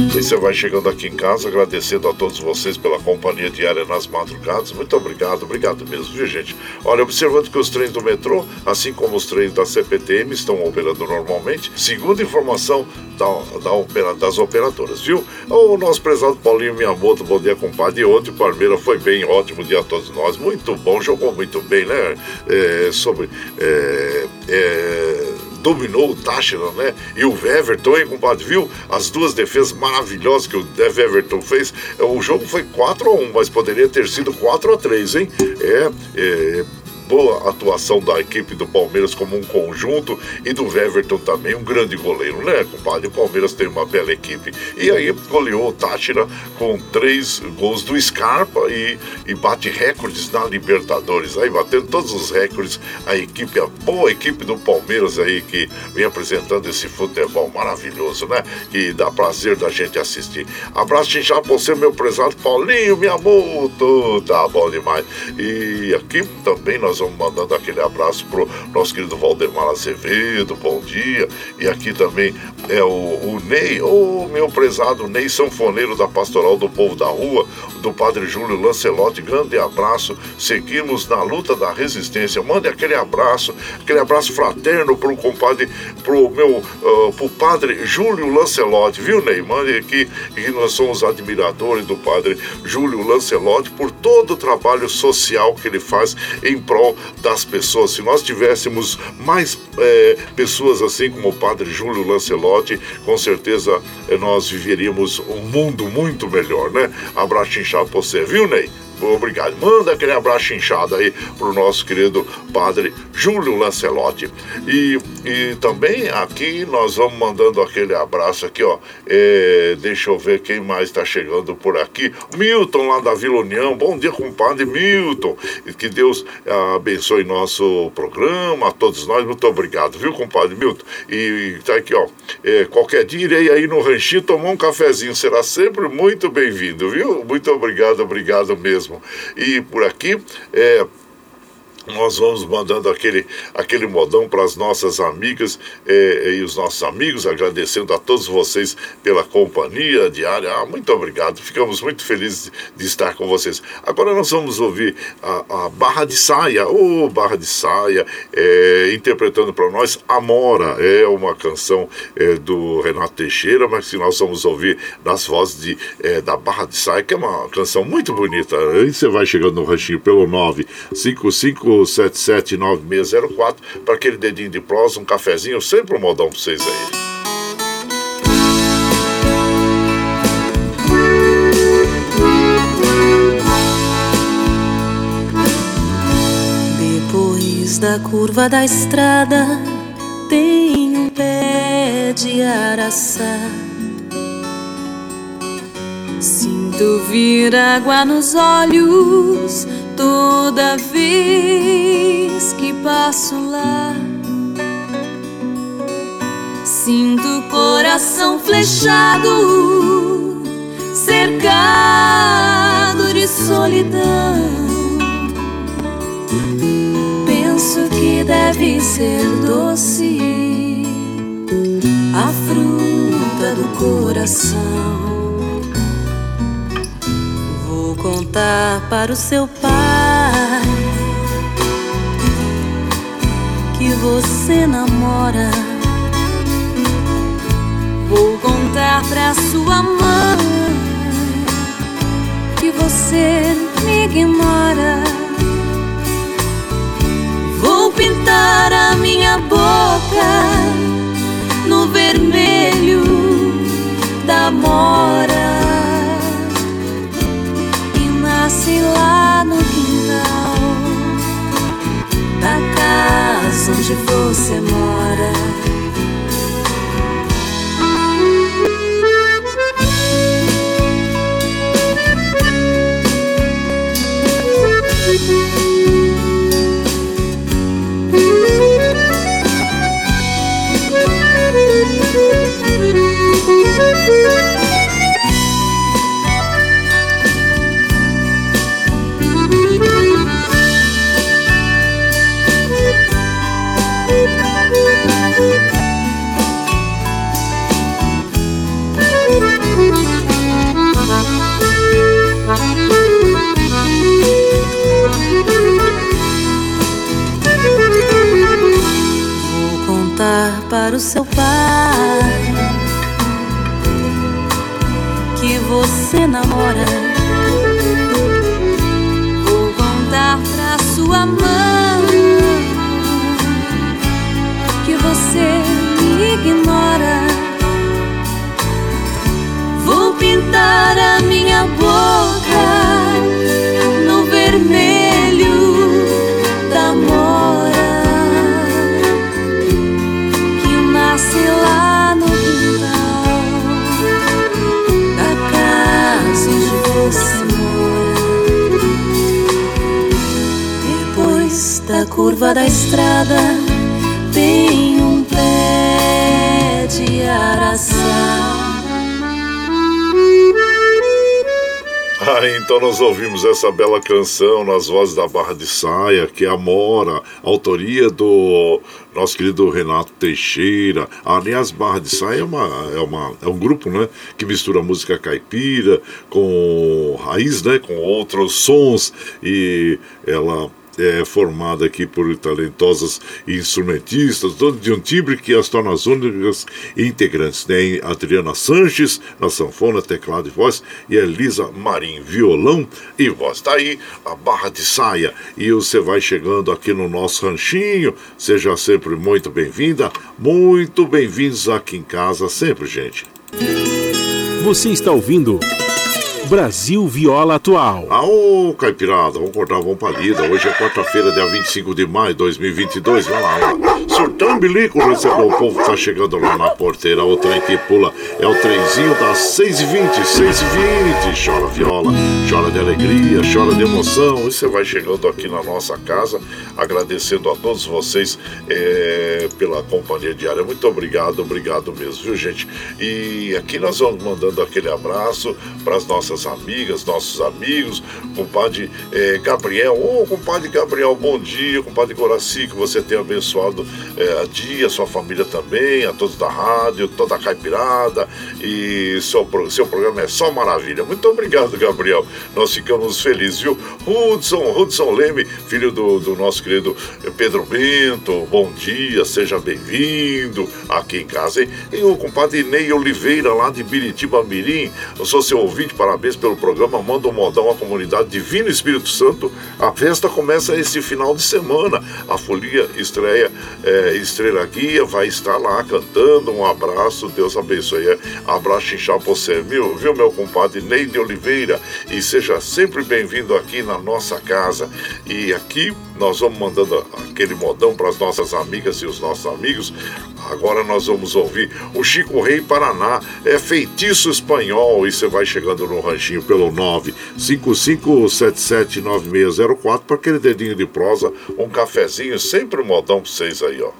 E você vai chegando aqui em casa, agradecendo a todos vocês pela companhia diária nas madrugadas. Muito obrigado, obrigado mesmo, viu gente? Olha, observando que os trens do metrô, assim como os trens da CPTM, estão operando normalmente, segundo informação da, da das operadoras, viu? O nosso prezado Paulinho Miyamoto, bom dia, compadre. Ontem o Parmeira foi bem, ótimo dia a todos nós. Muito bom, jogou muito bem, né? É, sobre. É, é, dominou o Táchira, né? E o Everton, hein, compadre? Viu? As duas defesas maravilhosas que o Everton fez. O jogo foi 4 a 1 mas poderia ter sido 4 a 3 hein? É, é boa atuação da equipe do Palmeiras como um conjunto e do Everton também, um grande goleiro, né, compadre? O Palmeiras tem uma bela equipe. E aí goleou o Tátira com três gols do Scarpa e, e bate recordes na Libertadores. Aí batendo todos os recordes, a equipe, a boa equipe do Palmeiras aí que vem apresentando esse futebol maravilhoso, né? Que dá prazer da gente assistir. Abraço inchado pra você, meu prezado Paulinho, minha moto, tá bom demais. E aqui também nós vamos mandando aquele abraço pro nosso querido Valdemar Azevedo, bom dia. E aqui também é o, o Ney, o meu prezado Ney Sanfoneiro da Pastoral do Povo da Rua, do Padre Júlio Lancelotti, grande abraço. Seguimos na luta da resistência. Mande aquele abraço, aquele abraço fraterno pro compadre, pro meu, uh, pro Padre Júlio Lancelotti, viu, Ney? Mande aqui que nós somos admiradores do Padre Júlio Lancelotti por todo o trabalho social que ele faz em prol das pessoas. Se nós tivéssemos mais é, pessoas assim como o Padre Júlio Lancelotti, com certeza é, nós viveríamos um mundo muito melhor, né? Abraço inchado pra você, viu, Ney? Obrigado. Manda aquele abraço inchado aí pro nosso querido padre Júlio Lancelotti. E, e também aqui nós vamos mandando aquele abraço aqui, ó. É, deixa eu ver quem mais está chegando por aqui. Milton lá da Vila União. Bom dia, compadre Milton. Que Deus abençoe nosso programa, a todos nós. Muito obrigado, viu, compadre Milton? E tá aqui, ó. É, qualquer dia irei aí no ranchinho tomar um cafezinho. Será sempre muito bem-vindo, viu? Muito obrigado, obrigado mesmo mesmo. E por aqui, é, nós vamos mandando aquele, aquele modão para as nossas amigas eh, e os nossos amigos, agradecendo a todos vocês pela companhia diária. Ah, muito obrigado, ficamos muito felizes de, estar com vocês. Agora nós vamos ouvir a, a Barra de Saia, ô oh, Barra de Saia, eh, interpretando para nós Amora, é uma canção eh, do Renato Teixeira, mas que nós vamos ouvir nas vozes de, da Barra de Saia, que é uma canção muito bonita. Aí você vai chegando no ranchinho pelo 955 779604 para aquele dedinho de prosa, um cafezinho, sempre um modão para vocês aí. Depois da curva da estrada tem um pé de araçá. Sinto vir água nos olhos toda vez que passo lá. Sinto o coração flechado, cercado de solidão. Penso que deve ser doce a fruta do coração contar para o seu pai que você namora contar pra sua mãe que você me ignora. Vou pintar a minha boca no vermelho da mora nasce lá no quintal da casa onde você mora. Para o seu pai que você namora. Vou contar pra sua mãe que você me ignora. Vou pintar a minha boca curva da estrada tem um pé de araçá. Ah, então nós ouvimos essa bela canção nas vozes da Barra de Saia, que é a Mora, autoria do nosso querido Renato Teixeira. Aliás, Barra de Saia é, uma, é, uma, é um grupo né, que mistura música caipira com raiz, né, com outros sons, e ela é, formada aqui por talentosas instrumentistas, de um timbre que as torna as únicas integrantes. Tem Adriana Sanches na sanfona, teclado e voz, e Elisa Marim, violão e voz. Está aí a barra de saia. E você vai chegando aqui no nosso ranchinho. Seja sempre muito bem-vinda, muito bem-vindos aqui em casa, sempre, gente. Você está ouvindo. Brasil Viola Atual. Aô, Caipirada, vamos cortar, vamos pra lida. Hoje é quarta-feira, dia 25 de maio de 2022. Vai lá, lá. Surtão bilico recebeu o povo tá chegando lá na porteira. O trem que pula é o trenzinho das 6h20, 6h20. Chora viola, chora de alegria, chora de emoção. E você vai chegando aqui na nossa casa, agradecendo a todos vocês é, pela companhia diária. Muito obrigado, obrigado mesmo, viu, gente? E aqui nós vamos mandando aquele abraço para as nossas nossas amigas, nossos amigos, compadre é, Gabriel, ô oh, compadre Gabriel, bom dia, compadre Coraci, que você tenha abençoado é, a dia, sua família também, a todos da rádio, toda a caipirada, e seu, seu programa é só maravilha. Muito obrigado, Gabriel, nós ficamos felizes, viu? Hudson, Hudson Leme, filho do, do nosso querido Pedro Bento, bom dia, seja bem-vindo aqui em casa? E o compadre Ney Oliveira, lá de Biritiba Mirim, eu sou seu ouvinte, parabéns parabéns pelo programa. Manda um modão à comunidade Divino Espírito Santo. A festa começa esse final de semana. A folia estreia é, Estrela Guia vai estar lá cantando. Um abraço, Deus abençoe. É, abraço inchado pra você, viu, viu, meu compadre Neide Oliveira? E seja sempre bem-vindo aqui na nossa casa. E aqui nós vamos mandando aquele modão para as nossas amigas e os nossos amigos. Agora nós vamos ouvir o Chico Rei Paraná, é feitiço espanhol. E você vai chegando no ranchinho pelo 955779604 para aquele dedinho de prosa, um cafezinho, sempre um modão para vocês aí, ó.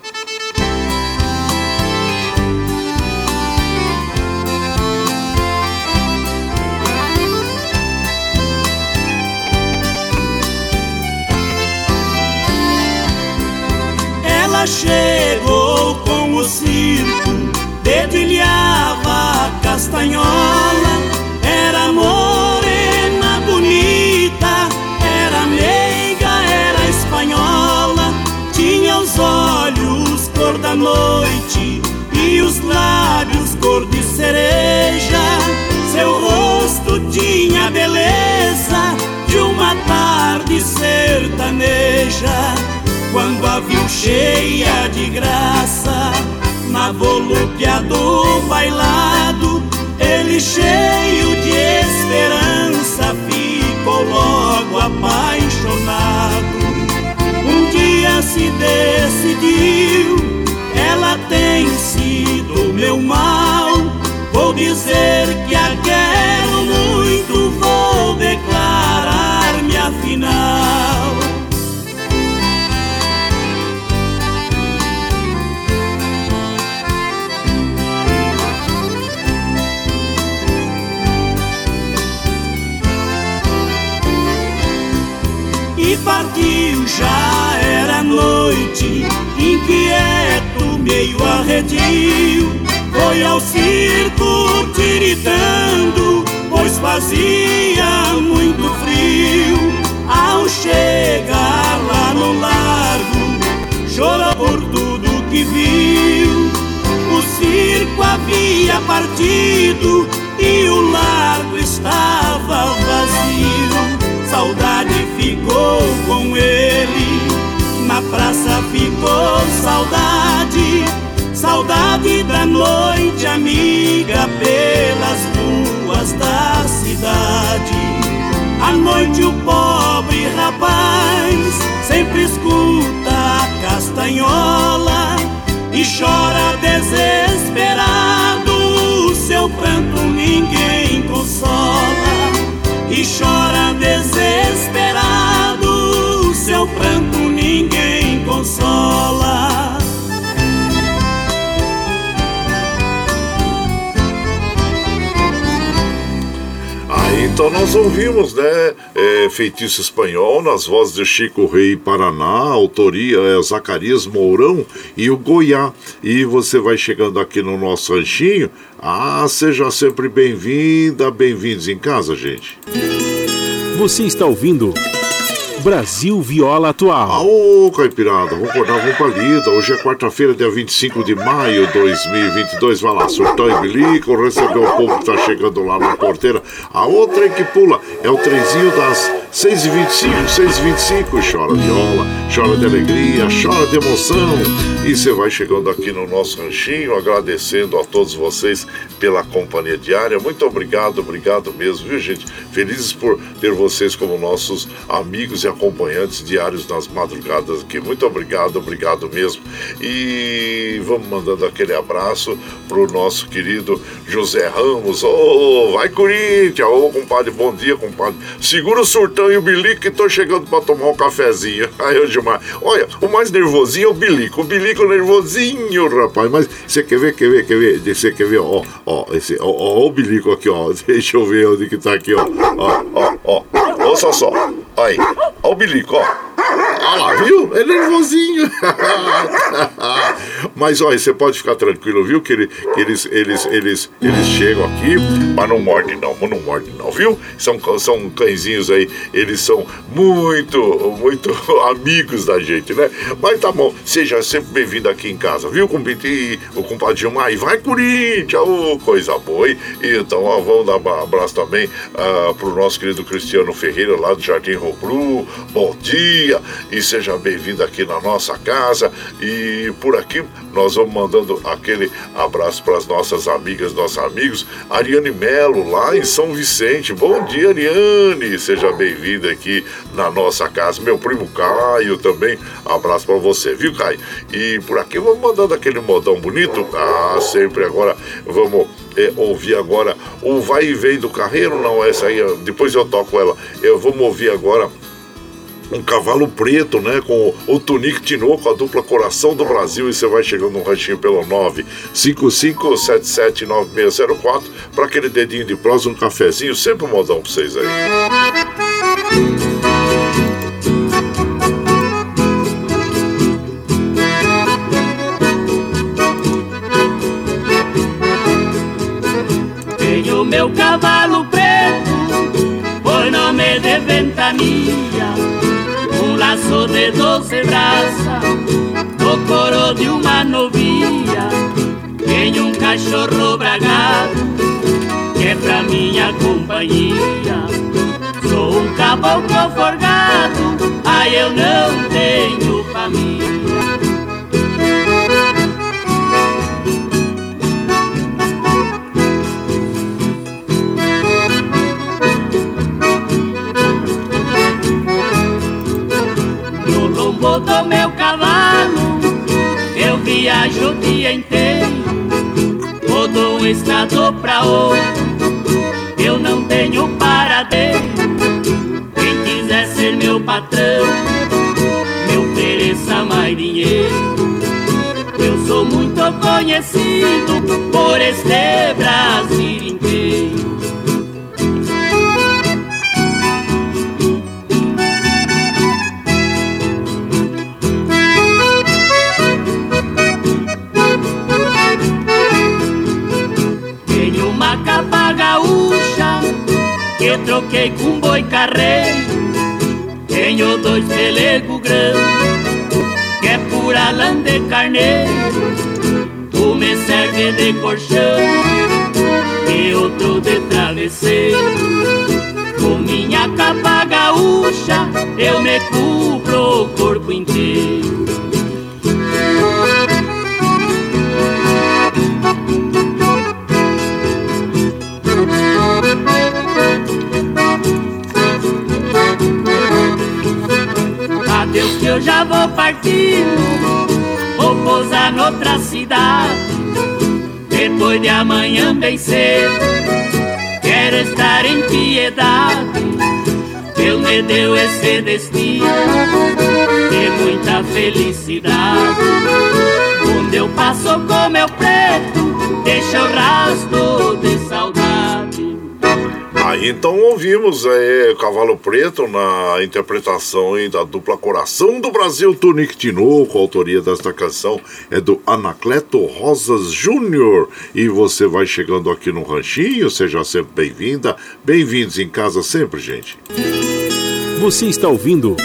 Chegou com o circo, dedilhava a castanhola. Era morena, bonita, era meiga, era espanhola. Tinha os olhos cor da noite e os lábios cor de cereja. Seu rosto tinha beleza de uma tarde sertaneja. Quando a viu cheia de graça, na volúpia do bailado, ele cheio de esperança ficou logo apaixonado. Um dia se decidiu, ela tem sido meu mal. Vou dizer que a quero muito, vou declarar-me afinal. Meio arredio. Foi ao circo tiritando, pois fazia muito frio. Ao chegar lá no largo, chorou por tudo que viu. O circo havia partido e o largo estava vazio. Saudade ficou com ele, na praça ficou saudade, saudade da noite amiga pelas ruas da cidade. À noite o pobre rapaz sempre escuta a castanhola e chora desesperado, o seu pranto ninguém consola e chora desesperado. Seu pranto ninguém consola. Então nós ouvimos, né? É, Feitiço Espanhol nas vozes de Chico Rei Paraná, autoria é Zacarias Mourão e o Goiá. E você vai chegando aqui no nosso ranchinho. Ah, seja sempre bem-vinda, bem-vindos em casa, gente. Você está ouvindo Brasil Viola Atual. Aô, Caipirada, vamos acordar, vamos pra lida. Hoje é quarta-feira, dia 25 de maio de 2022. Vai lá, surtão e bilico, recebeu o povo que tá chegando lá na porteira. A outra que pula é o trenzinho das 6h25, 6h25. Chora viola, chora de alegria, chora de emoção. E você vai chegando aqui no nosso ranchinho, agradecendo a todos vocês pela companhia diária. Muito obrigado, obrigado mesmo, viu, gente? Felizes por ter vocês como nossos amigos e acompanhantes diários nas madrugadas aqui. Muito obrigado, obrigado mesmo. E vamos mandando aquele abraço pro nosso querido José Ramos. Ô, oh, vai Corinthians! Ô, oh, compadre, bom dia, compadre. Segura o surtão e o bilico que tô chegando para tomar um cafezinho. Aí, eu Gilmar. Olha, o mais nervosinho é o bilico. O bilico nervosinho, rapaz. Mas você quer ver, quer ver, quer ver? Você quer ver, ó, ó, esse, ó, ó, o bilico aqui, ó. Deixa eu ver onde que tá aqui, ó. Ó, ó, ó. Ouça só. Aí. Olha o bilico, ó. Olha lá, viu? É nervosinho. Mas olha, você pode ficar tranquilo, viu? Que, ele, que eles, eles, eles, eles chegam aqui, mas não mordem não, mas não mordem não, viu? São, são cãezinhos aí, eles são muito, muito amigos da gente, né? Mas tá bom, seja sempre bem-vindo aqui em casa, viu? Com o compadre Gilmar, e vai Corinthians, oh, coisa boa. E, então, ó, vamos dar um abraço também uh, pro nosso querido Cristiano Ferreira, lá do Jardim Robru. Bom dia e seja bem-vindo aqui na nossa casa. E por aqui nós vamos mandando aquele abraço para as nossas amigas, nossos amigos. Ariane Melo, lá em São Vicente. Bom dia, Ariane. Seja bem-vinda aqui na nossa casa. Meu primo Caio também. Abraço para você, viu, Caio? E por aqui vamos mandando aquele modão bonito. Ah, sempre agora vamos é, ouvir agora o Vai e Vem do Carreiro. Não, essa aí, depois eu toco ela. Eu vou ouvir agora um cavalo preto, né? Com o Tunique Tinoco, a dupla Coração do Brasil. E você vai chegando no ranchinho pelo 955779604 para aquele dedinho de prosa, um cafezinho. Sempre um modão para vocês aí. Tenho meu cavalo preto, foi nome de ventania laço de doze braças, no coro de uma que Tenho um cachorro bragado que é pra minha companhia. Sou um caboclo forgado, ai eu não tenho família. Dia inteiro, um estado pra outro, eu não tenho paradeiro. Quem quiser ser meu patrão, me ofereça mais dinheiro. Eu sou muito conhecido por este Brasil inteiro. Troquei com boi carreiro. Tenho dois pelegos grandes que é pura lã de carneiro. Um me serve de colchão e outro de travesseiro. Com minha capa gaúcha eu me cubro o corpo inteiro. Já vou partindo Vou pousar noutra cidade. Depois de amanhã bem cedo Quero estar em piedade. Deus me deu esse destino E muita felicidade. Onde eu passo com meu preto Deixa o rastro de então ouvimos é, Cavalo Preto na interpretação da dupla Coração do Brasil, Tonic Tinoco. A autoria desta canção é do Anacleto Rosas Júnior. E você vai chegando aqui no Ranchinho, seja sempre bem-vinda. Bem-vindos em casa sempre, gente. Você está ouvindo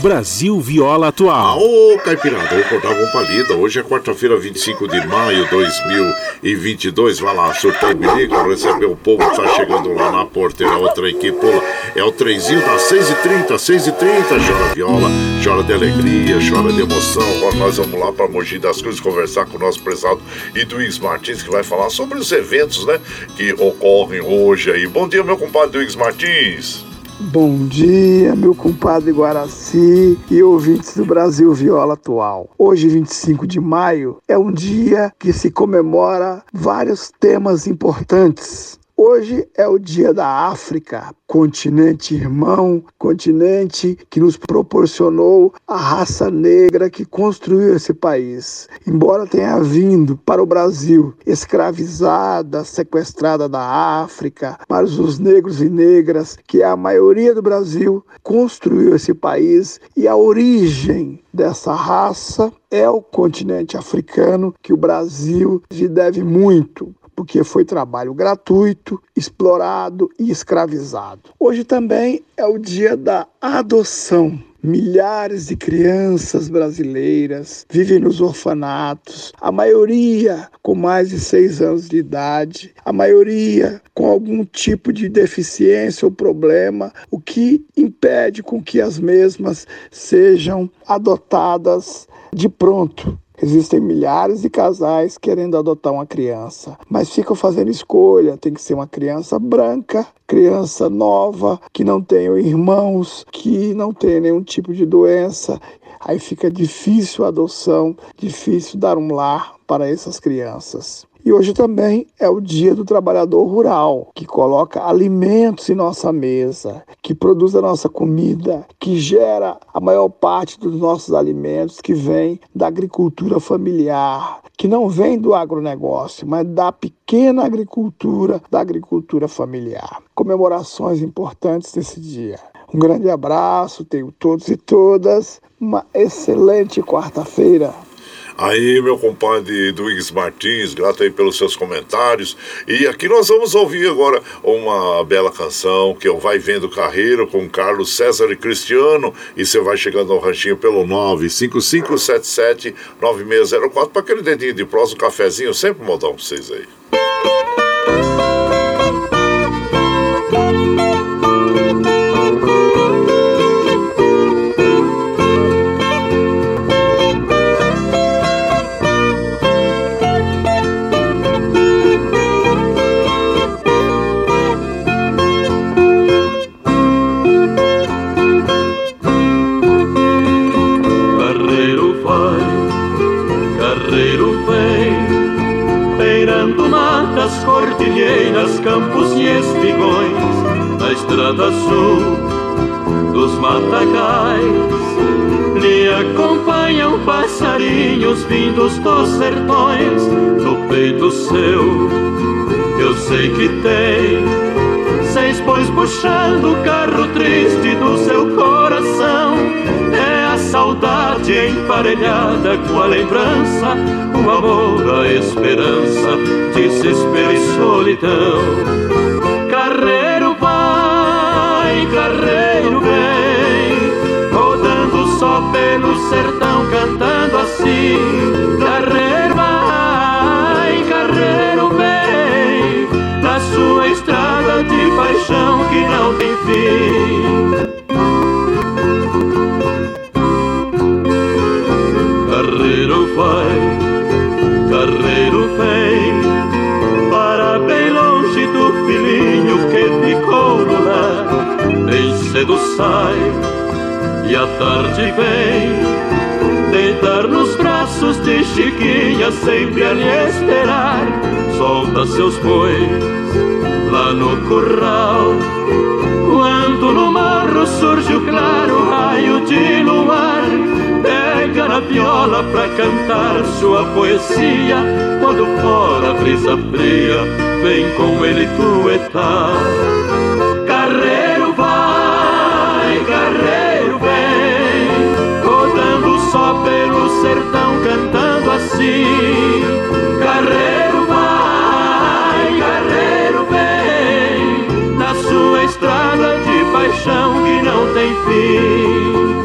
Brasil Viola Atual. Ô, Caipirada, vou cortar uma palida. Hoje é quarta-feira, 25 de maio de 2022. Vai lá, surtou o bilico, recebeu o povo que tá chegando lá na porteira. Outra equipe pula. É o trenzinho das 6h30, 6h30. Chora viola, chora de alegria, chora de emoção. Agora nós vamos lá para Mogi das Cruzes conversar com o nosso prezado Iduígues Martins, que vai falar sobre os eventos, né, que ocorrem hoje aí. Bom dia, meu compadre Iduígues Martins. Bom dia, meu compadre Guaraci e ouvintes do Brasil Viola Atual. Hoje, 25 de maio, é um dia que se comemora vários temas importantes. Hoje é o Dia da África, continente irmão, continente que nos proporcionou a raça negra que construiu esse país. Embora tenha vindo para o Brasil escravizada, sequestrada da África, mas os negros e negras, que é a maioria do Brasil, construiu esse país e a origem dessa raça é o continente africano que o Brasil lhe deve muito porque foi trabalho gratuito, explorado e escravizado. Hoje também é o dia da adoção. Milhares de crianças brasileiras vivem nos orfanatos, a maioria com mais de seis anos de idade, a maioria com algum tipo de deficiência ou problema, o que impede com que as mesmas sejam adotadas de pronto Existem milhares de casais querendo adotar uma criança, mas ficam fazendo escolha. Tem que ser uma criança branca, criança nova, que não tenha irmãos, que não tenha nenhum tipo de doença. Aí fica difícil a adoção, difícil dar um lar para essas crianças. E hoje também é o dia do trabalhador rural, que coloca alimentos em nossa mesa, que produz a nossa comida, que gera a maior parte dos nossos alimentos, que vem da agricultura familiar, que não vem do agronegócio, mas da pequena agricultura, da agricultura familiar. Comemorações importantes desse dia. Um grande abraço, tenho todos e todas uma excelente quarta-feira. Aí, meu compadre Duígues Martins, grato aí pelos seus comentários. E aqui nós vamos ouvir agora uma bela canção que é o Vai Vendo Carreiro com Carlos César e Cristiano. E você vai chegando ao ranchinho pelo 955779604 para aquele dedinho de prosa, um cafezinho, sempre modão pra vocês aí. Cordilheiras, campos e espigões, na estrada sul dos matagais. Lhe acompanham passarinhos vindos dos sertões, no peito seu eu sei que tem seis bois puxando o carro triste do seu coração. É saudade emparelhada com a lembrança, o amor, a esperança, desespero e solidão. Carreiro vai, carreiro vem, rodando só pelo sertão, cantando assim. Carreiro vai, carreiro vem, na sua estrada de paixão que não tem fim. Vai, carreiro vem, para bem longe do filhinho que ficou no lar. Bem cedo sai e à tarde vem, deitar nos braços de Chiquinha, sempre a lhe esperar. Solta seus bois lá no curral. Quando no morro surge o claro raio de luar, pega na viola pra cantar sua poesia. Quando fora a brisa fria, vem com ele tuetar. Carreiro vai, carreiro vem, rodando só pelo sertão, cantando assim. Carreiro vai, carreiro vem, na sua estrada de paixão que não tem fim.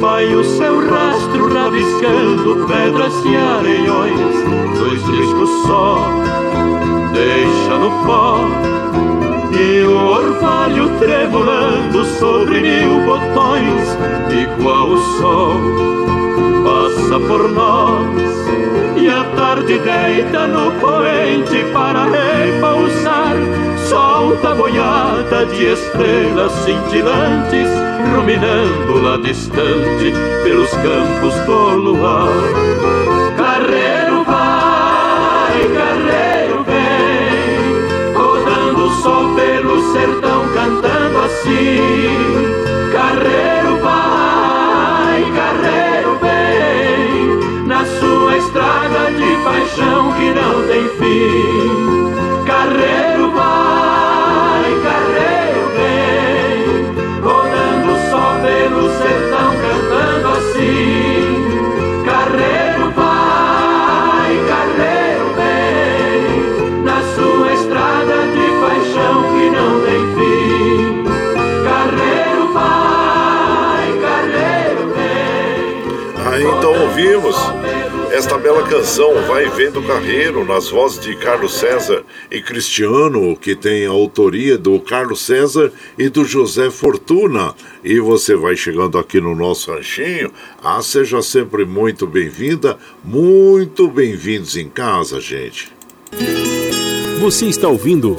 Vai o seu rastro rabiscando pedras e areiões, dois discos só, deixa no pó. E o orvalho tremulando sobre mil botões, igual o sol, passa por nós. E a tarde deita no poente para repousar, solta boiada de estrelas cintilantes, ruminando lá distante pelos campos do luar. Carreiro vai, carreiro vem, rodando só pelo sertão, cantando assim. Carreiro vai, carreiro vem, na sua estrada de paixão que não tem fim. Carreiro vai, pelo sertão, cantando assim. Carreiro vai, carreiro vem, na sua estrada de paixão que não tem fim. Carreiro vai, carreiro vem. Aí então ouvimos esta bela canção Vai Vendo Carreiro, nas vozes de Carlos César e Cristiano, que tem a autoria do Carlos César e do José Fortuna. E você vai chegando aqui no nosso ranchinho. Ah, seja sempre muito bem-vinda, muito bem-vindos em casa, gente. Você está ouvindo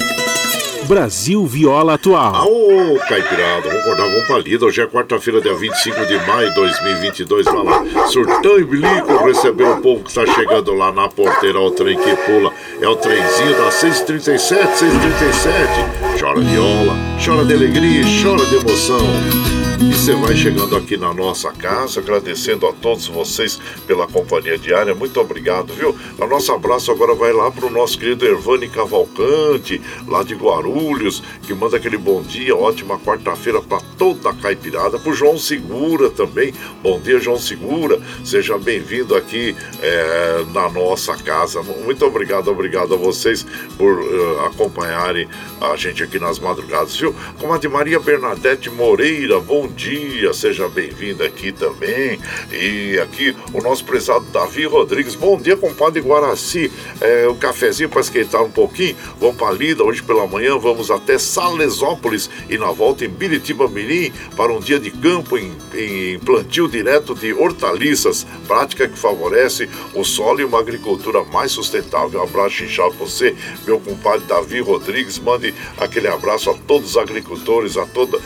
Brasil Viola Atual. Ô, Caipirada, vamos acordar, vamos pra lida. Hoje é quarta-feira, dia 25 de maio de 2022. Vai lá, surtão e bilico, recebeu o povo que está chegando lá na porteira, o trem que pula. É o trenzinho das 6h37, 6h37. Chora viola, chora de alegria, chora de emoção. E você vai chegando aqui na nossa casa, agradecendo a todos vocês pela companhia diária. Muito obrigado, viu? O nosso abraço agora vai lá para o nosso querido Ervani Cavalcante, lá de Guarulhos, que manda aquele bom dia, ótima quarta-feira para toda a caipirada. Para João Segura também. Bom dia, João Segura. Seja bem-vindo aqui é, na nossa casa. Muito obrigado, obrigado a vocês por uh, acompanharem a gente aqui nas madrugadas, viu? Comadre Maria Bernadette Moreira, bom dia, seja bem-vinda aqui também. E aqui o nosso prezado Davi Rodrigues, bom dia, compadre Guaraci. É, um cafezinho para esquentar um pouquinho. Vamos para Lida, hoje pela manhã vamos até Salesópolis e na volta em Biritiba Mirim para um dia de campo em, em plantio direto de hortaliças, prática que favorece o solo e uma agricultura mais sustentável. Um abraço inchado para você, meu compadre Davi Rodrigues. Mande aquele abraço a todos os agricultores, a todas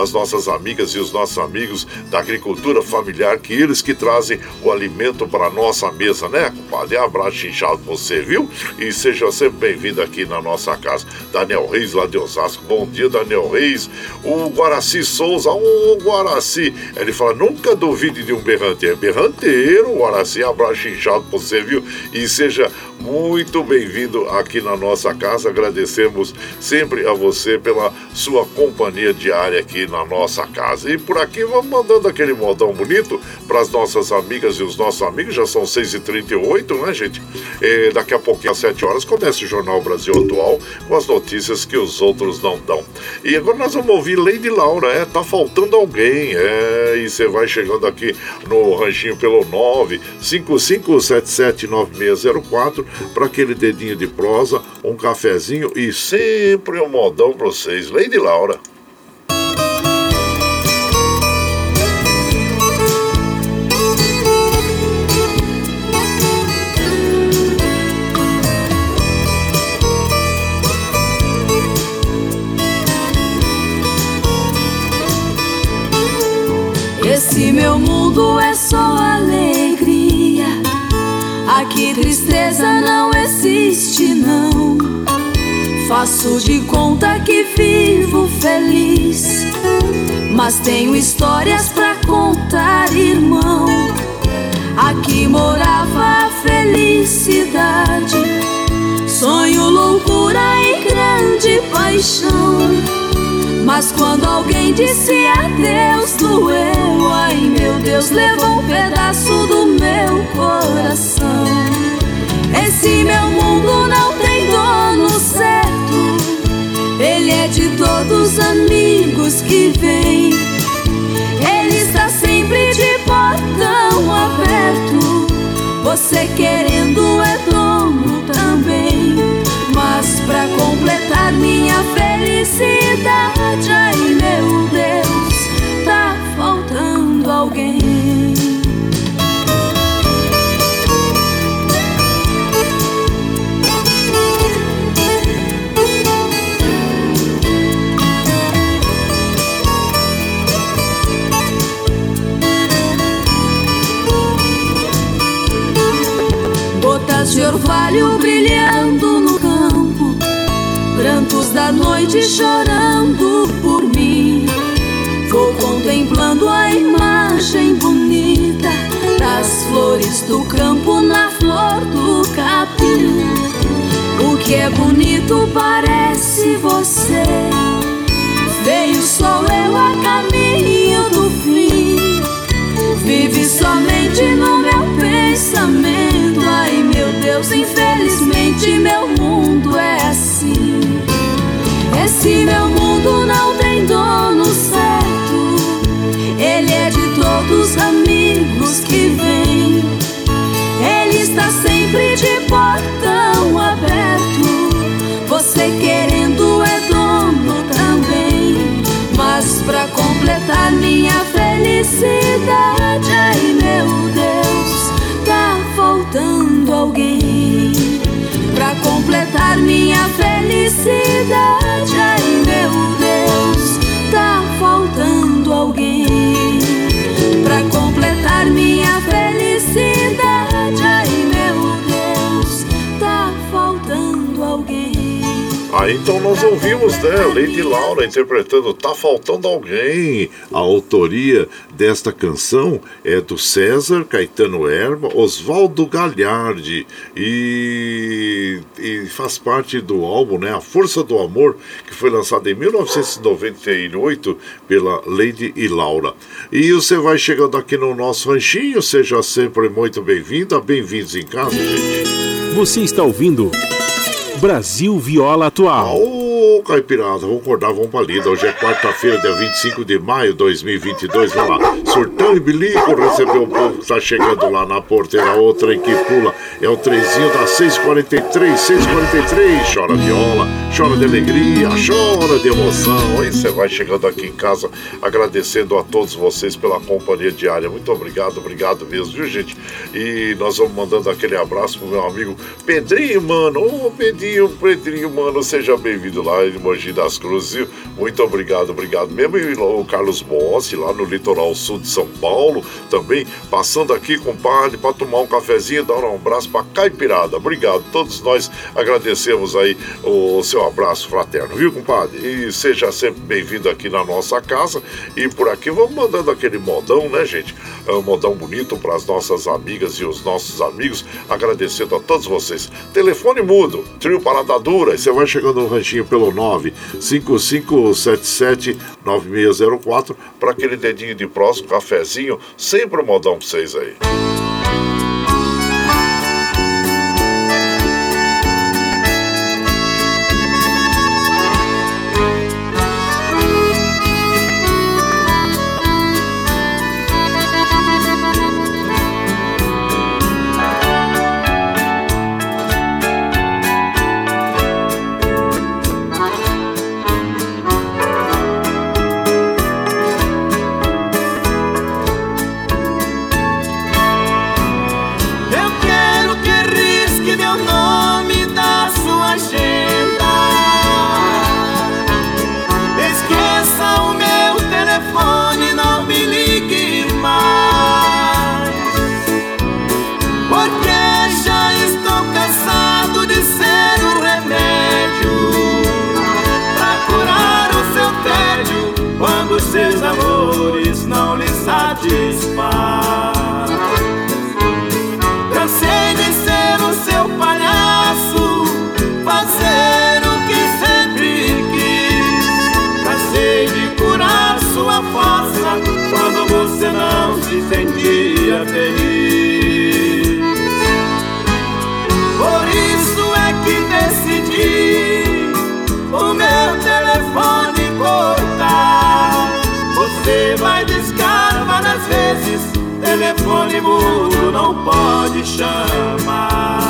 as nossas amigas e os nossos amigos da agricultura familiar, que eles que trazem o alimento para nossa mesa, né, compadre? Abraço inchado para você, viu? E seja sempre bem-vindo aqui na nossa casa. Daniel Reis, lá de Osasco. Bom dia, Daniel Reis. O Guaraci Souza, o Guaraci. Ele fala: nunca duvide de um berranteiro. Berranteiro, Guaraci, abraço inchado para você, viu? E seja muito bem-vindo aqui na nossa casa. Agradecemos sempre a você pela sua companhia diária aqui na nossa casa. E por aqui vamos mandando aquele modão bonito para as nossas amigas e os nossos amigos. Já são 6h38, né, gente? E daqui a pouquinho, às 7 horas, começa o Jornal Brasil Atual com as notícias que os outros não dão. E agora nós vamos ouvir Lady Laura, é, tá faltando alguém, é, e você vai chegando aqui no ranchinho pelo 955779604 para aquele dedinho de prosa, um cafezinho e sempre um modão para vocês. Lady Laura. Esse meu mundo é só alegria. Aqui tristeza não existe, não. Faço de conta que vivo feliz. Mas tenho histórias pra contar, irmão. Aqui morava a felicidade. Sonho, loucura e grande paixão. Mas quando alguém disse adeus, doeu. Ai meu Deus, levou um pedaço do meu coração. Esse meu mundo não tem dono certo. Ele é de todos os amigos que vêm. Ele está sempre de portão aberto. Você querendo é dono também. Mas pra completar felicidade, ai meu Deus, tá faltando alguém. Gotas de orvalho brilhando prantos da noite chorando por mim. Vou contemplando a imagem bonita das flores do campo na flor do capim. O que é bonito parece você. Veio sou eu a caminho do fim. Vive somente no meu pensamento. Ai meu Deus, infelizmente meu mundo é assim. Esse meu mundo não tem dono certo. Ele é de todos os amigos que vêm. Ele está sempre de portão aberto. Você querendo é dono também. Mas pra completar minha felicidade, ai meu Deus, tá faltando alguém. Completar minha felicidade, ai meu Deus, tá faltando alguém. Pra completar minha felicidade, alguém. Ah, então nós ouvimos, né? Lady Laura interpretando Tá Faltando Alguém. A autoria desta canção é do César Caetano Erba, Oswaldo Galhardi e, e, faz parte do álbum, né? A Força do Amor, que foi lançado em 1998 pela Lady e Laura. E você vai chegando aqui no nosso ranchinho, seja sempre muito bem-vinda, bem-vindos em casa, gente. Você está ouvindo Brasil Viola Atual. Ô, Caipirada, vamos acordar, vamos pra lida. Hoje é quarta-feira, dia 25 de maio de 2022. Vamos lá. Surtão e bilico recebeu o povo que tá chegando lá na porteira. Outra que pula é o trezinho da 643, 643. Chora viola, chora de alegria, chora de emoção. Aí você vai chegando aqui em casa, agradecendo a todos vocês pela companhia diária. Muito obrigado, obrigado mesmo, viu, gente? E nós vamos mandando aquele abraço pro meu amigo Pedrinho, mano. Ô, Pedrinho, Pedrinho, mano, seja bem-vindo lá em Mogi das Cruzes. Muito obrigado, obrigado mesmo. E o Carlos Bossi, lá no litoral sul de São Paulo, também passando aqui, compadre, para tomar um cafezinho, dar um abraço para Caipirada. Obrigado. Todos nós agradecemos aí o seu abraço fraterno, viu, compadre? E seja sempre bem-vindo aqui na nossa casa. E por aqui vamos mandando aquele modão, né, gente? É um modão bonito para as nossas amigas e os nossos amigos. Agradecendo a todos vocês. Telefone mudo, trio Parada Dura. E você vai chegando no ranchinho pelo pelo 955779604 para aquele dedinho de próximo, cafezinho, sempre um modão para vocês aí. telefone mudo não pode chamar.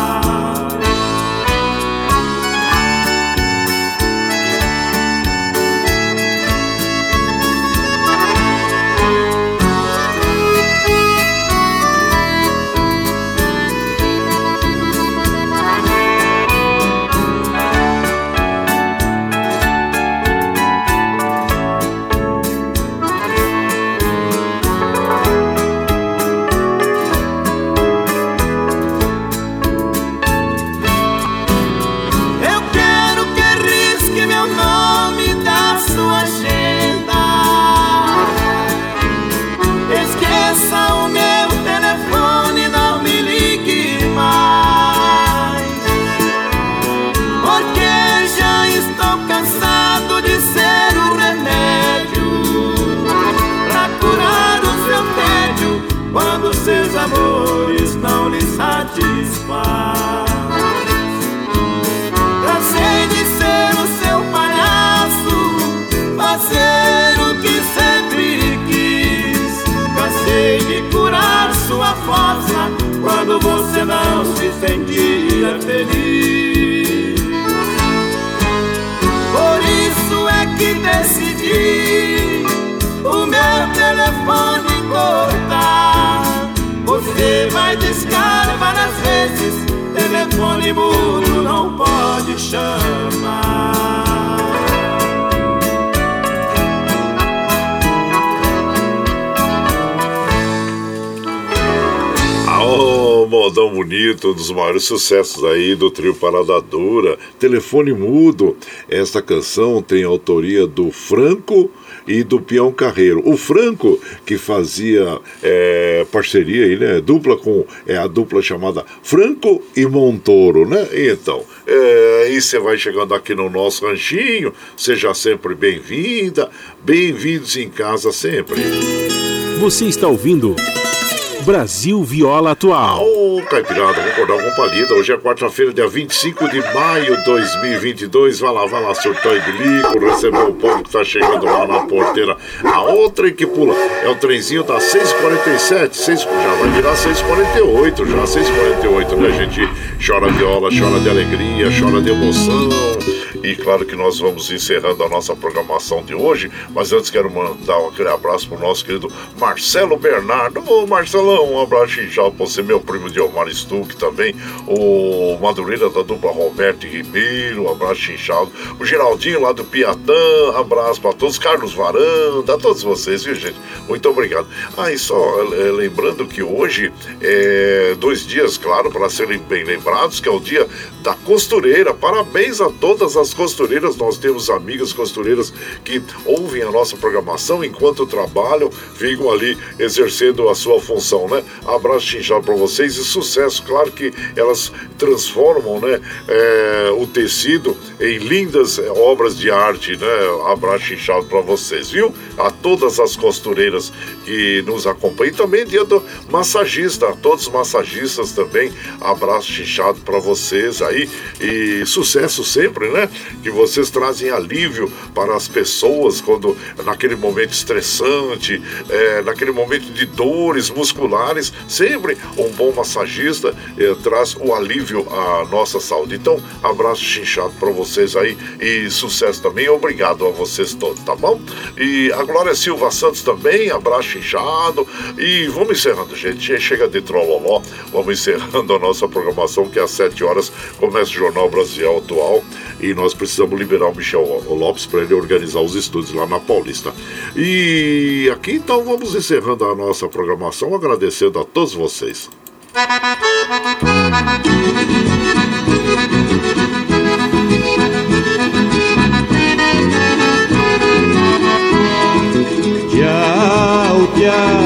Feliz. Por isso é que decidi o meu telefone cortar. Você vai discar várias vezes, telefone mudo não pode chamar. Modão bonito, um dos maiores sucessos aí do trio Parada Dura. Telefone Mudo. Esta canção tem autoria do Franco e do Peão Carreiro. O Franco, que fazia é, parceria aí, né? Dupla com é, a dupla chamada Franco e Montoro, né? Então, é, e você vai chegando aqui no nosso ranchinho, seja sempre bem-vinda, bem-vindos em casa sempre. Você está ouvindo. Brasil Viola Atual. Ô, oh, Caipirada, vamos acordar com palida. Hoje é quarta-feira, dia 25 de maio de 2022. Vai lá, vai lá, surtão e bilico, receber o povo que tá chegando lá na porteira. A outra que pula é o trenzinho da 647, 6, já vai virar 648, já 648, né, gente? Chora viola, chora de alegria, chora de emoção. E claro que nós vamos encerrando a nossa programação de hoje, mas antes quero mandar aquele abraço pro nosso querido Marcelo Bernardo. Ô, Um abraço inchado pra você, meu primo Diomar Stuck também, o Madureira da dupla Roberto Ribeiro, um abraço inchado, o Geraldinho lá do Piatã, abraço pra todos, Carlos Varanda, a todos vocês, viu gente? Muito obrigado. Ah, e só é, lembrando que hoje é dois dias, claro, para serem bem lembrados, que é o dia da costureira. Parabéns a todas as costureiras, nós temos amigas costureiras que ouvem a nossa programação enquanto trabalham, ficam ali exercendo a sua função né? Abraço chinchado para vocês e sucesso. Claro que elas transformam, né, é, o tecido em lindas é, obras de arte, né? Abraço chinchado para vocês, viu? A todas as costureiras que nos acompanham. E também dia do massagista, a todos os massagistas também. Abraço chinchado para vocês aí e sucesso sempre, né? Que vocês trazem alívio para as pessoas quando naquele momento estressante, é, naquele momento de dores musculares musculares, sempre um bom massagista eh, traz o alívio à nossa saúde. Então, abraço chinchado para vocês aí e sucesso também. Obrigado a vocês todos, tá bom? E a Glória Silva Santos também, abraço chinchado. E vamos encerrando, gente. Chega de trololó, vamos encerrando a nossa programação, que às 7 horas começa o Jornal Brasil Atual e nós precisamos liberar o Michel Lopes para ele organizar os estudos lá na Paulista. E aqui então vamos encerrando a nossa programação, agradecendo a todos vocês. Tchau, tchau,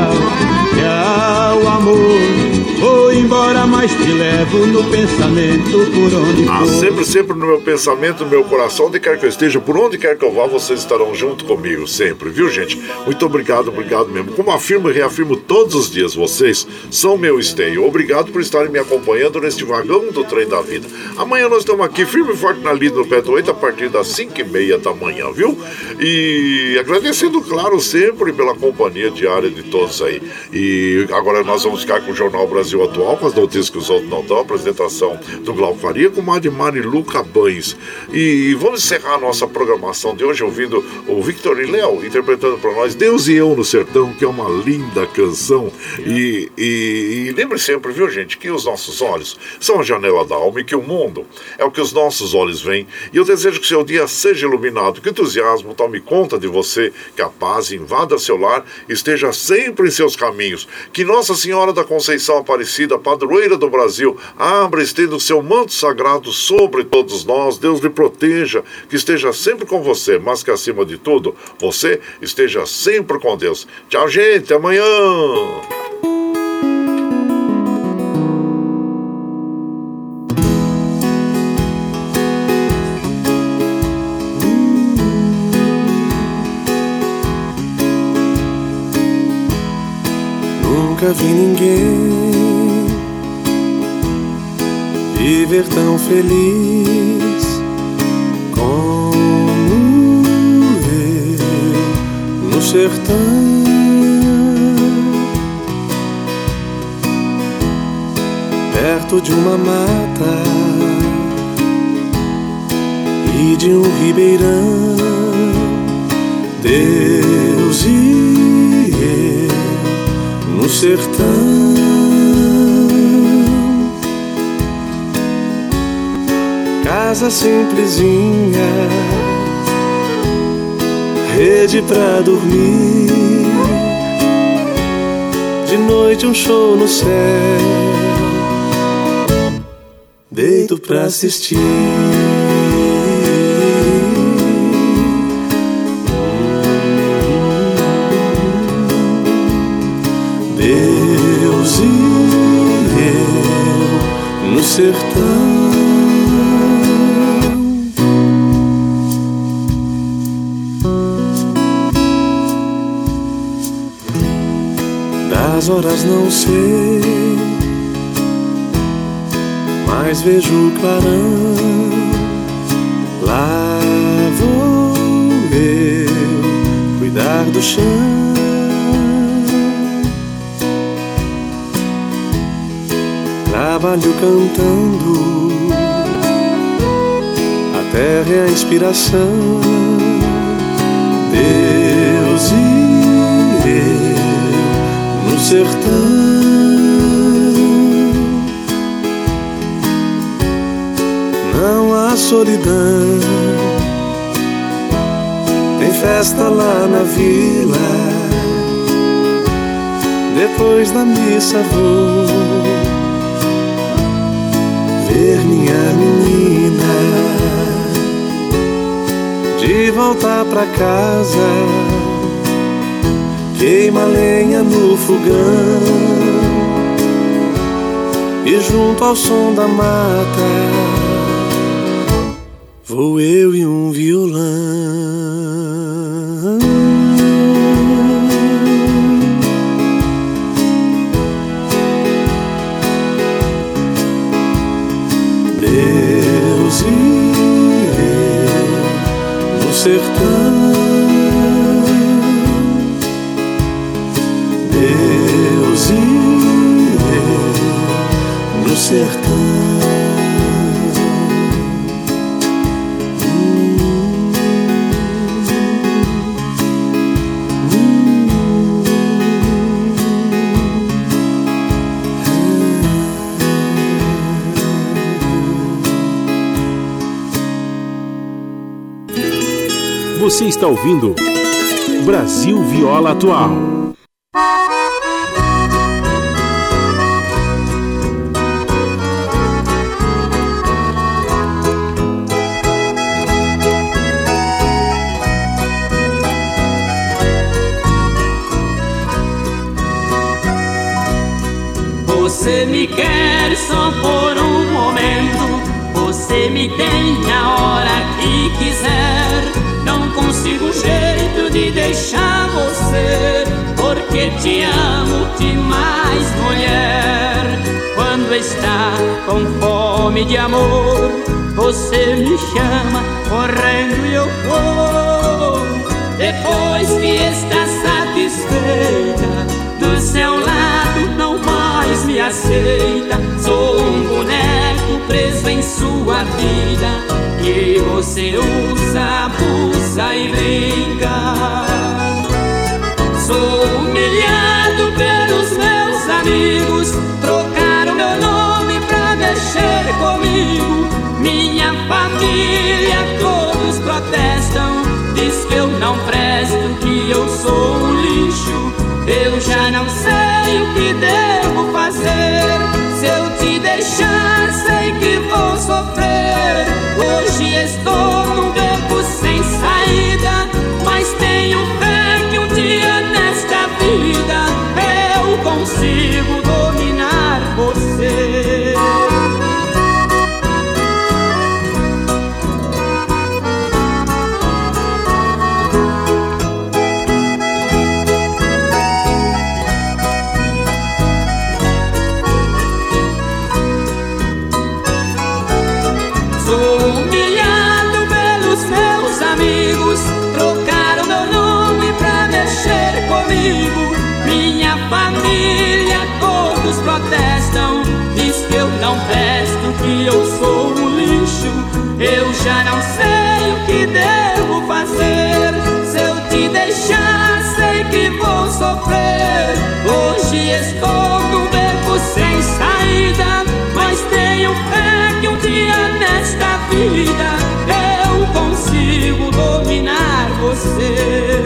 mas te levo no pensamento por onde ah, for. Ah, sempre, sempre no meu pensamento, no meu coração, onde quer que eu esteja, por onde quer que eu vá, vocês estarão junto comigo, sempre, viu, gente? Muito obrigado, obrigado mesmo. Como afirmo e reafirmo todos os dias, vocês são meu esteio. Obrigado por estarem me acompanhando neste vagão do trem da vida. Amanhã nós estamos aqui, firme e forte na lida pé do 8, a partir das 5 e meia da manhã, viu? E agradecendo, claro, sempre pela companhia diária de todos aí. E agora nós vamos ficar com o Jornal Brasil Atual atual, com as notícias que os outros não apresentação do Glauco Faria com Madimar e Luca Bães. E vamos encerrar a nossa programação de hoje ouvindo o Victor e Léo interpretando para nós Deus e Eu no Sertão, que é uma linda canção. E, e, e lembre sempre, viu gente, que os nossos olhos são a janela da alma e que o mundo é o que os nossos olhos veem. E eu desejo que seu dia seja iluminado, que o entusiasmo tome conta de você, que a paz invada seu lar, esteja sempre em seus caminhos. Que Nossa Senhora da Conceição Aparecida padroeira do Brasil, abra estenda o seu manto sagrado sobre todos nós. Deus lhe proteja, que esteja sempre com você, mas que acima de tudo, você esteja sempre com Deus. Tchau, gente, amanhã. Nunca vi ninguém viver tão feliz como eu no sertão. Perto de uma mata e de um ribeirão, Deus e eu no sertão. Casa simplesinha, rede pra dormir. De noite um show no céu, deito pra assistir. Horas não sei, mas vejo o clarão. Lá vou eu cuidar do chão. Trabalho cantando, a terra é a inspiração. Deus e sertão. Não há solidão. Tem festa lá na vila. Depois da missa vou ver minha menina de volta pra casa. Queima lenha no fogão e junto ao som da mata vou eu e um violão. Deus e eu no sertão. Você está ouvindo Brasil Viola Atual. Você me quer só por um momento. Você me tem a deixar você, porque te amo demais, mulher. Quando está com fome de amor, você me chama correndo e eu vou. Depois que está satisfeita, do seu lado não mais me aceita. Sou um boneco preso em sua vida que você usa, abusa e brinca. Amigos, trocaram meu nome pra mexer comigo. Minha família todos protestam, diz que eu não presto, que eu sou um lixo. Eu já não sei o que devo fazer. Se eu te deixar, sei que vou sofrer. Hoje estou você. Presto, que eu sou um lixo. Eu já não sei o que devo fazer. Se eu te deixar, sei que vou sofrer. Hoje estou num beco sem saída, mas tenho fé que um dia nesta vida eu consigo dominar você.